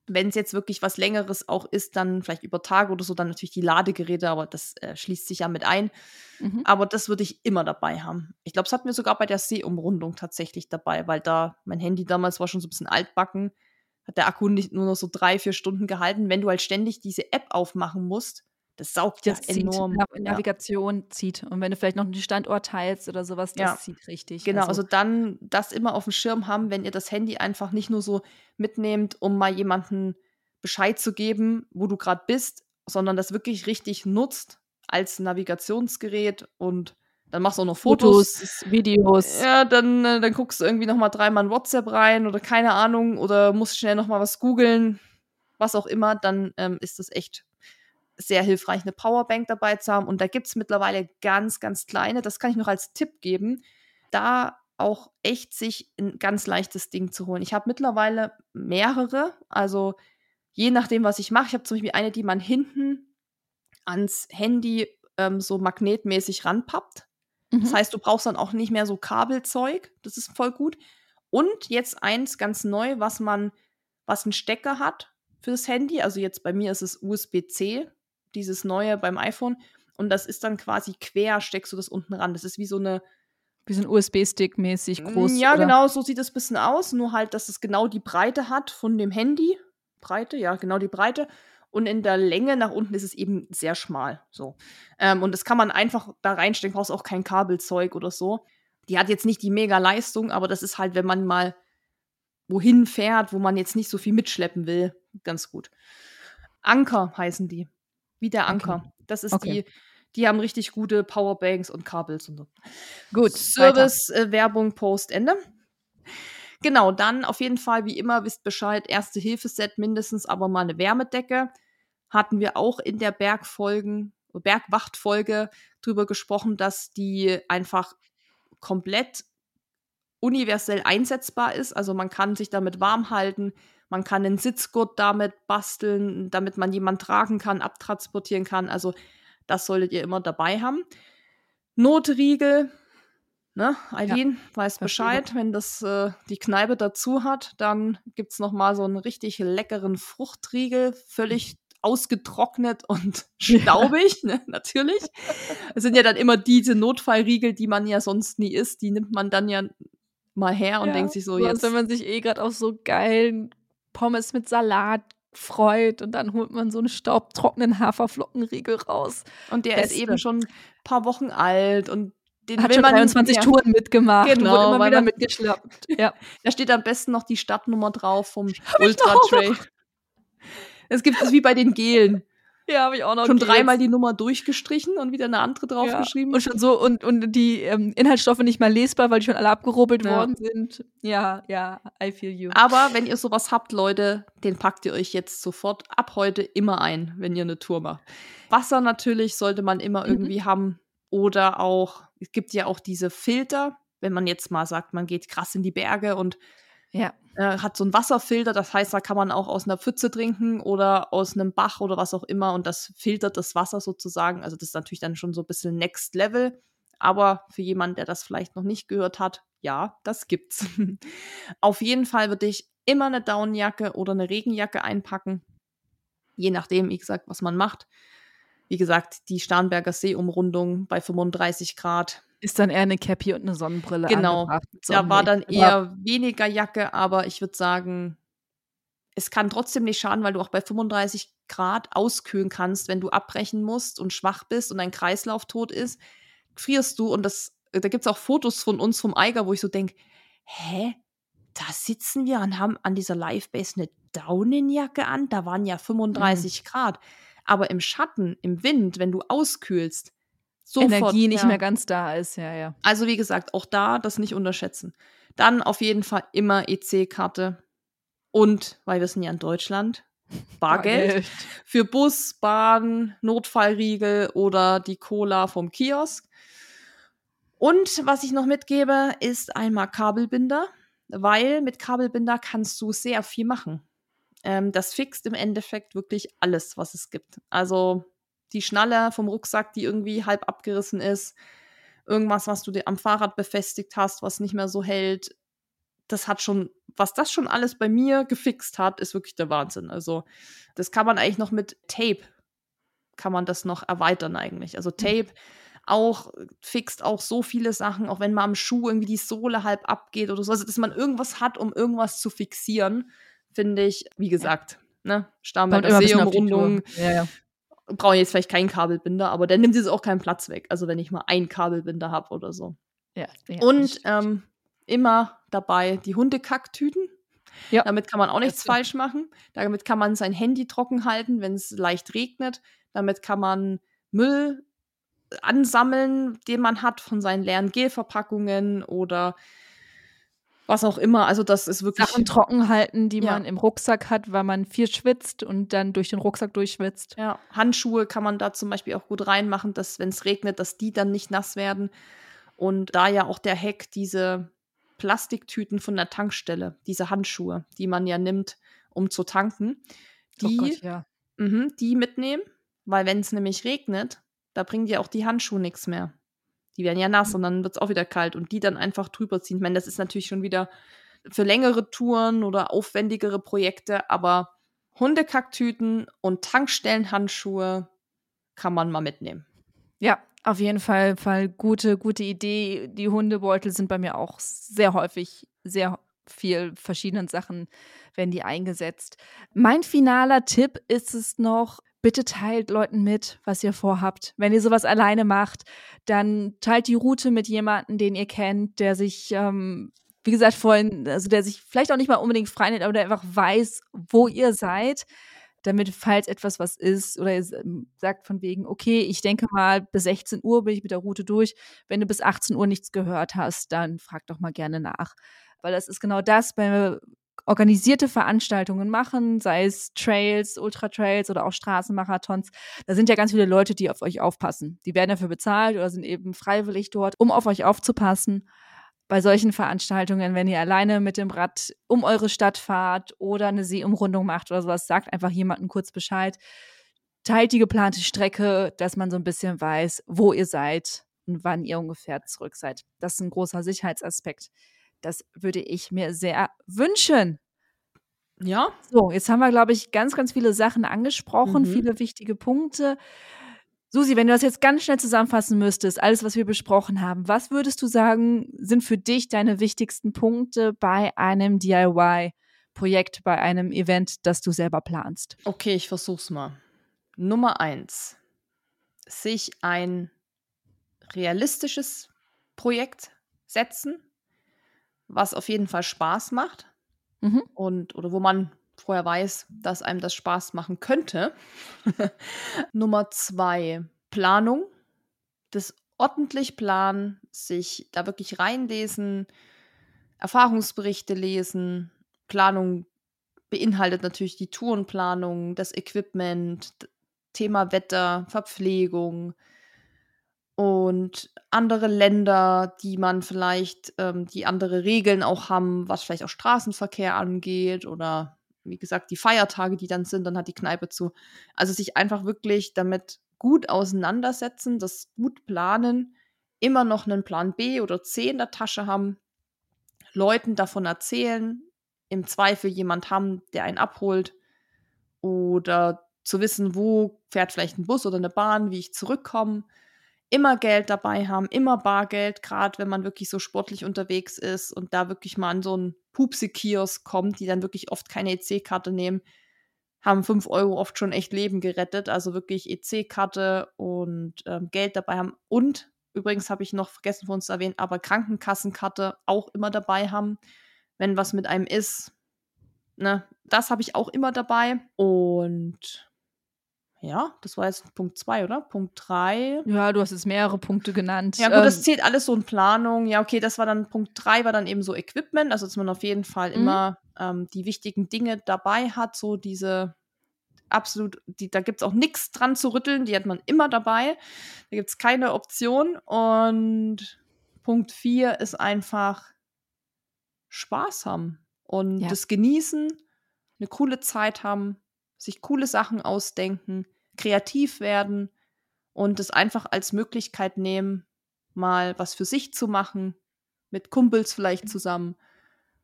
Wenn es jetzt wirklich was Längeres auch ist, dann vielleicht über Tage oder so, dann natürlich die Ladegeräte, aber das äh, schließt sich ja mit ein. Mhm. Aber das würde ich immer dabei haben. Ich glaube, es hatten wir sogar bei der Seeumrundung tatsächlich dabei, weil da mein Handy damals war schon so ein bisschen altbacken hat der Akku nicht nur noch so drei, vier Stunden gehalten. Wenn du halt ständig diese App aufmachen musst, das saugt das ja enorm. Nav Navigation ja. zieht. Und wenn du vielleicht noch einen Standort teilst oder sowas, das ja. zieht richtig. Genau, also, also, dann das immer auf dem Schirm haben, wenn ihr das Handy einfach nicht nur so mitnehmt, um mal jemanden Bescheid zu geben, wo du gerade bist, sondern das wirklich richtig nutzt als Navigationsgerät und dann machst du auch noch Fotos, Fotos Videos. Ja, dann, äh, dann guckst du irgendwie noch mal dreimal in WhatsApp rein oder keine Ahnung oder musst schnell noch mal was googeln, was auch immer, dann ähm, ist das echt sehr hilfreich, eine Powerbank dabei zu haben. Und da gibt es mittlerweile ganz, ganz kleine, das kann ich noch als Tipp geben, da auch echt sich ein ganz leichtes Ding zu holen. Ich habe mittlerweile mehrere, also je nachdem, was ich mache. Ich habe zum Beispiel eine, die man hinten ans Handy ähm, so magnetmäßig ranpappt. Das mhm. heißt, du brauchst dann auch nicht mehr so Kabelzeug. Das ist voll gut. Und jetzt eins ganz neu, was man, was einen Stecker hat fürs Handy. Also jetzt bei mir ist es USB-C, dieses neue beim iPhone. Und das ist dann quasi quer, steckst du das unten ran. Das ist wie so eine. Wie so ein USB-Stick mäßig groß. Ja, oder? genau, so sieht es ein bisschen aus. Nur halt, dass es genau die Breite hat von dem Handy Breite, ja, genau die Breite. Und in der Länge nach unten ist es eben sehr schmal. So. Ähm, und das kann man einfach da reinstecken, brauchst auch kein Kabelzeug oder so. Die hat jetzt nicht die mega Leistung, aber das ist halt, wenn man mal wohin fährt, wo man jetzt nicht so viel mitschleppen will, ganz gut. Anker heißen die. Wie der Anker. Okay. Das ist okay. die, die haben richtig gute Powerbanks und Kabels und so. Gut. Service-Werbung äh, Post Ende. Genau, dann auf jeden Fall, wie immer, wisst Bescheid, erste Hilfeset mindestens, aber mal eine Wärmedecke. Hatten wir auch in der Bergfolgen, Bergwachtfolge drüber gesprochen, dass die einfach komplett universell einsetzbar ist. Also man kann sich damit warm halten, man kann einen Sitzgurt damit basteln, damit man jemanden tragen kann, abtransportieren kann. Also das solltet ihr immer dabei haben. Notriegel, ne? Eileen ja, weiß Bescheid, wenn das äh, die Kneipe dazu hat, dann gibt es nochmal so einen richtig leckeren Fruchtriegel, völlig ausgetrocknet und staubig, ja. ne, natürlich. Es sind ja dann immer diese Notfallriegel, die man ja sonst nie isst, die nimmt man dann ja mal her und ja, denkt sich so jetzt. Wenn man sich eh gerade auf so geilen Pommes mit Salat freut und dann holt man so einen staubtrockenen Haferflockenriegel raus. Und der Beste. ist eben schon ein paar Wochen alt und den hat will schon man 23 ja. Touren mitgemacht genau, und immer wieder mitgeschleppt. Ja. Da steht am besten noch die Stadtnummer drauf vom Ultra Trail. Es gibt es wie bei den Gelen. Ja, habe ich auch noch. Schon dreimal die Nummer durchgestrichen und wieder eine andere draufgeschrieben. Ja. Und schon so und, und die ähm, Inhaltsstoffe nicht mal lesbar, weil die schon alle abgerubbelt ja. worden sind. Ja, ja, I feel you. Aber wenn ihr sowas habt, Leute, den packt ihr euch jetzt sofort ab heute immer ein, wenn ihr eine Tour macht. Wasser natürlich sollte man immer mhm. irgendwie haben. Oder auch, es gibt ja auch diese Filter, wenn man jetzt mal sagt, man geht krass in die Berge und ja. Äh, hat so einen Wasserfilter, das heißt, da kann man auch aus einer Pfütze trinken oder aus einem Bach oder was auch immer und das filtert das Wasser sozusagen. Also das ist natürlich dann schon so ein bisschen Next Level. Aber für jemanden, der das vielleicht noch nicht gehört hat, ja, das gibt's. Auf jeden Fall würde ich immer eine Daunenjacke oder eine Regenjacke einpacken. Je nachdem, wie gesagt, was man macht. Wie gesagt, die Starnberger Seeumrundung bei 35 Grad ist dann eher eine Cappy und eine Sonnenbrille. Genau. Da war dann eher weniger Jacke, aber ich würde sagen, es kann trotzdem nicht schaden, weil du auch bei 35 Grad auskühlen kannst, wenn du abbrechen musst und schwach bist und dein Kreislauf tot ist, frierst du und das, da gibt es auch Fotos von uns vom Eiger, wo ich so denke, hä? Da sitzen wir und haben an dieser Live-Base eine Daunenjacke an, da waren ja 35 mhm. Grad. Aber im Schatten, im Wind, wenn du auskühlst, Sofort, Energie nicht ja. mehr ganz da ist, ja, ja. Also wie gesagt, auch da das nicht unterschätzen. Dann auf jeden Fall immer EC-Karte und, weil wir sind ja in Deutschland, Bargeld, Bargeld. für Bus, Bahn, Notfallriegel oder die Cola vom Kiosk. Und was ich noch mitgebe, ist einmal Kabelbinder, weil mit Kabelbinder kannst du sehr viel machen. Ähm, das fixt im Endeffekt wirklich alles, was es gibt. Also die Schnalle vom Rucksack, die irgendwie halb abgerissen ist, irgendwas, was du dir am Fahrrad befestigt hast, was nicht mehr so hält. Das hat schon, was das schon alles bei mir gefixt hat, ist wirklich der Wahnsinn. Also, das kann man eigentlich noch mit Tape, kann man das noch erweitern eigentlich. Also, mhm. Tape auch fixt auch so viele Sachen, auch wenn mal am Schuh irgendwie die Sohle halb abgeht oder so. Also, dass man irgendwas hat, um irgendwas zu fixieren, finde ich, wie gesagt, ne, Starnberger Seeumrundung, ja, ja brauche jetzt vielleicht keinen Kabelbinder, aber der nimmt jetzt auch keinen Platz weg. Also wenn ich mal einen Kabelbinder habe oder so. Ja. ja und ähm, immer dabei die Hundekacktüten. Ja. Damit kann man auch nichts falsch machen. Damit kann man sein Handy trocken halten, wenn es leicht regnet. Damit kann man Müll ansammeln, den man hat von seinen leeren Gelverpackungen oder was auch immer. Also das ist wirklich Sachen trocken halten, die ja. man im Rucksack hat, weil man viel schwitzt und dann durch den Rucksack durchschwitzt. Ja, Handschuhe kann man da zum Beispiel auch gut reinmachen, dass wenn es regnet, dass die dann nicht nass werden. Und da ja auch der Hack diese Plastiktüten von der Tankstelle, diese Handschuhe, die man ja nimmt, um zu tanken, die, oh Gott, ja. mh, die mitnehmen, weil wenn es nämlich regnet, da bringen dir auch die Handschuhe nichts mehr. Die werden ja nass und dann wird es auch wieder kalt und die dann einfach drüber ziehen. Ich meine, das ist natürlich schon wieder für längere Touren oder aufwendigere Projekte, aber Hundekacktüten und Tankstellenhandschuhe kann man mal mitnehmen. Ja, auf jeden Fall, Fall gute, gute Idee. Die Hundebeutel sind bei mir auch sehr häufig, sehr viel verschiedenen Sachen werden die eingesetzt. Mein finaler Tipp ist es noch, bitte teilt Leuten mit, was ihr vorhabt. Wenn ihr sowas alleine macht, dann teilt die Route mit jemandem, den ihr kennt, der sich, ähm, wie gesagt, vorhin, also der sich vielleicht auch nicht mal unbedingt frei nennt, aber der einfach weiß, wo ihr seid damit, falls etwas was ist, oder ihr ähm, sagt von wegen, okay, ich denke mal, bis 16 Uhr bin ich mit der Route durch. Wenn du bis 18 Uhr nichts gehört hast, dann frag doch mal gerne nach. Weil das ist genau das, wir organisierte Veranstaltungen machen, sei es Trails, Ultra-Trails oder auch Straßenmarathons. Da sind ja ganz viele Leute, die auf euch aufpassen. Die werden dafür bezahlt oder sind eben freiwillig dort, um auf euch aufzupassen bei solchen Veranstaltungen, wenn ihr alleine mit dem Rad um eure Stadt fahrt oder eine Seeumrundung macht oder sowas, sagt einfach jemandem kurz Bescheid. Teilt die geplante Strecke, dass man so ein bisschen weiß, wo ihr seid und wann ihr ungefähr zurück seid. Das ist ein großer Sicherheitsaspekt. Das würde ich mir sehr wünschen. Ja. So, jetzt haben wir, glaube ich, ganz, ganz viele Sachen angesprochen, mhm. viele wichtige Punkte. Susi, wenn du das jetzt ganz schnell zusammenfassen müsstest, alles, was wir besprochen haben, was würdest du sagen, sind für dich deine wichtigsten Punkte bei einem DIY-Projekt, bei einem Event, das du selber planst? Okay, ich versuch's mal. Nummer eins, sich ein realistisches Projekt setzen, was auf jeden Fall Spaß macht mhm. und oder wo man vorher weiß, dass einem das Spaß machen könnte. Nummer zwei, Planung. Das ordentlich planen, sich da wirklich reinlesen, Erfahrungsberichte lesen. Planung beinhaltet natürlich die Tourenplanung, das Equipment, Thema Wetter, Verpflegung und andere Länder, die man vielleicht, ähm, die andere Regeln auch haben, was vielleicht auch Straßenverkehr angeht oder wie gesagt, die Feiertage, die dann sind, dann hat die Kneipe zu. Also sich einfach wirklich damit gut auseinandersetzen, das gut planen, immer noch einen Plan B oder C in der Tasche haben, Leuten davon erzählen, im Zweifel jemand haben, der einen abholt oder zu wissen, wo fährt vielleicht ein Bus oder eine Bahn, wie ich zurückkomme immer Geld dabei haben, immer Bargeld, gerade wenn man wirklich so sportlich unterwegs ist und da wirklich mal an so einen Pupsi-Kiosk kommt, die dann wirklich oft keine EC-Karte nehmen, haben 5 Euro oft schon echt Leben gerettet. Also wirklich EC-Karte und ähm, Geld dabei haben. Und übrigens habe ich noch vergessen von uns zu erwähnen, aber Krankenkassenkarte auch immer dabei haben, wenn was mit einem ist. Ne, das habe ich auch immer dabei. Und ja, das war jetzt Punkt 2, oder? Punkt 3. Ja, du hast jetzt mehrere Punkte genannt. Ja, gut, ähm, das zählt alles so in Planung. Ja, okay, das war dann Punkt 3, war dann eben so Equipment, also dass man auf jeden Fall mhm. immer ähm, die wichtigen Dinge dabei hat, so diese absolut, die, da gibt es auch nichts dran zu rütteln, die hat man immer dabei. Da gibt es keine Option. Und Punkt 4 ist einfach Spaß haben und ja. das genießen, eine coole Zeit haben, sich coole Sachen ausdenken kreativ werden und es einfach als Möglichkeit nehmen, mal was für sich zu machen, mit Kumpels vielleicht zusammen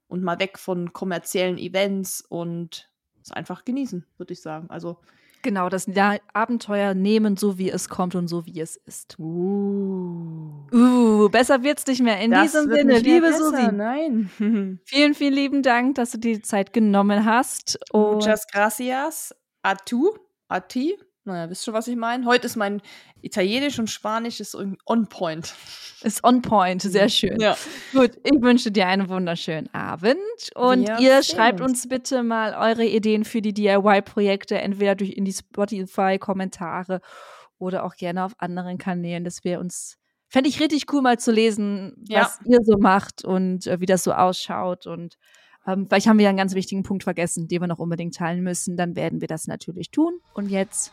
und mal weg von kommerziellen Events und es einfach genießen, würde ich sagen. Also Genau, das Abenteuer nehmen, so wie es kommt und so wie es ist. Uh, uh besser wird's nicht mehr. In das diesem Sinne, liebe besser, Susi. Nein. vielen, vielen lieben Dank, dass du dir die Zeit genommen hast. Muchas gracias. A tu, a ti. Naja, wisst ihr, was ich meine? Heute ist mein Italienisch und Spanisch ist on point. Ist on point, sehr mhm. schön. Ja. Gut, ich wünsche dir einen wunderschönen Abend und Wir ihr schreibt uns. bitte mal eure Ideen für die DIY-Projekte, entweder durch in die Spotify-Kommentare oder auch gerne auf anderen Kanälen. Das wäre uns, fände ich richtig cool mal zu lesen, was ja. ihr so macht und äh, wie das so ausschaut und ähm, vielleicht haben wir ja einen ganz wichtigen Punkt vergessen, den wir noch unbedingt teilen müssen. Dann werden wir das natürlich tun. Und jetzt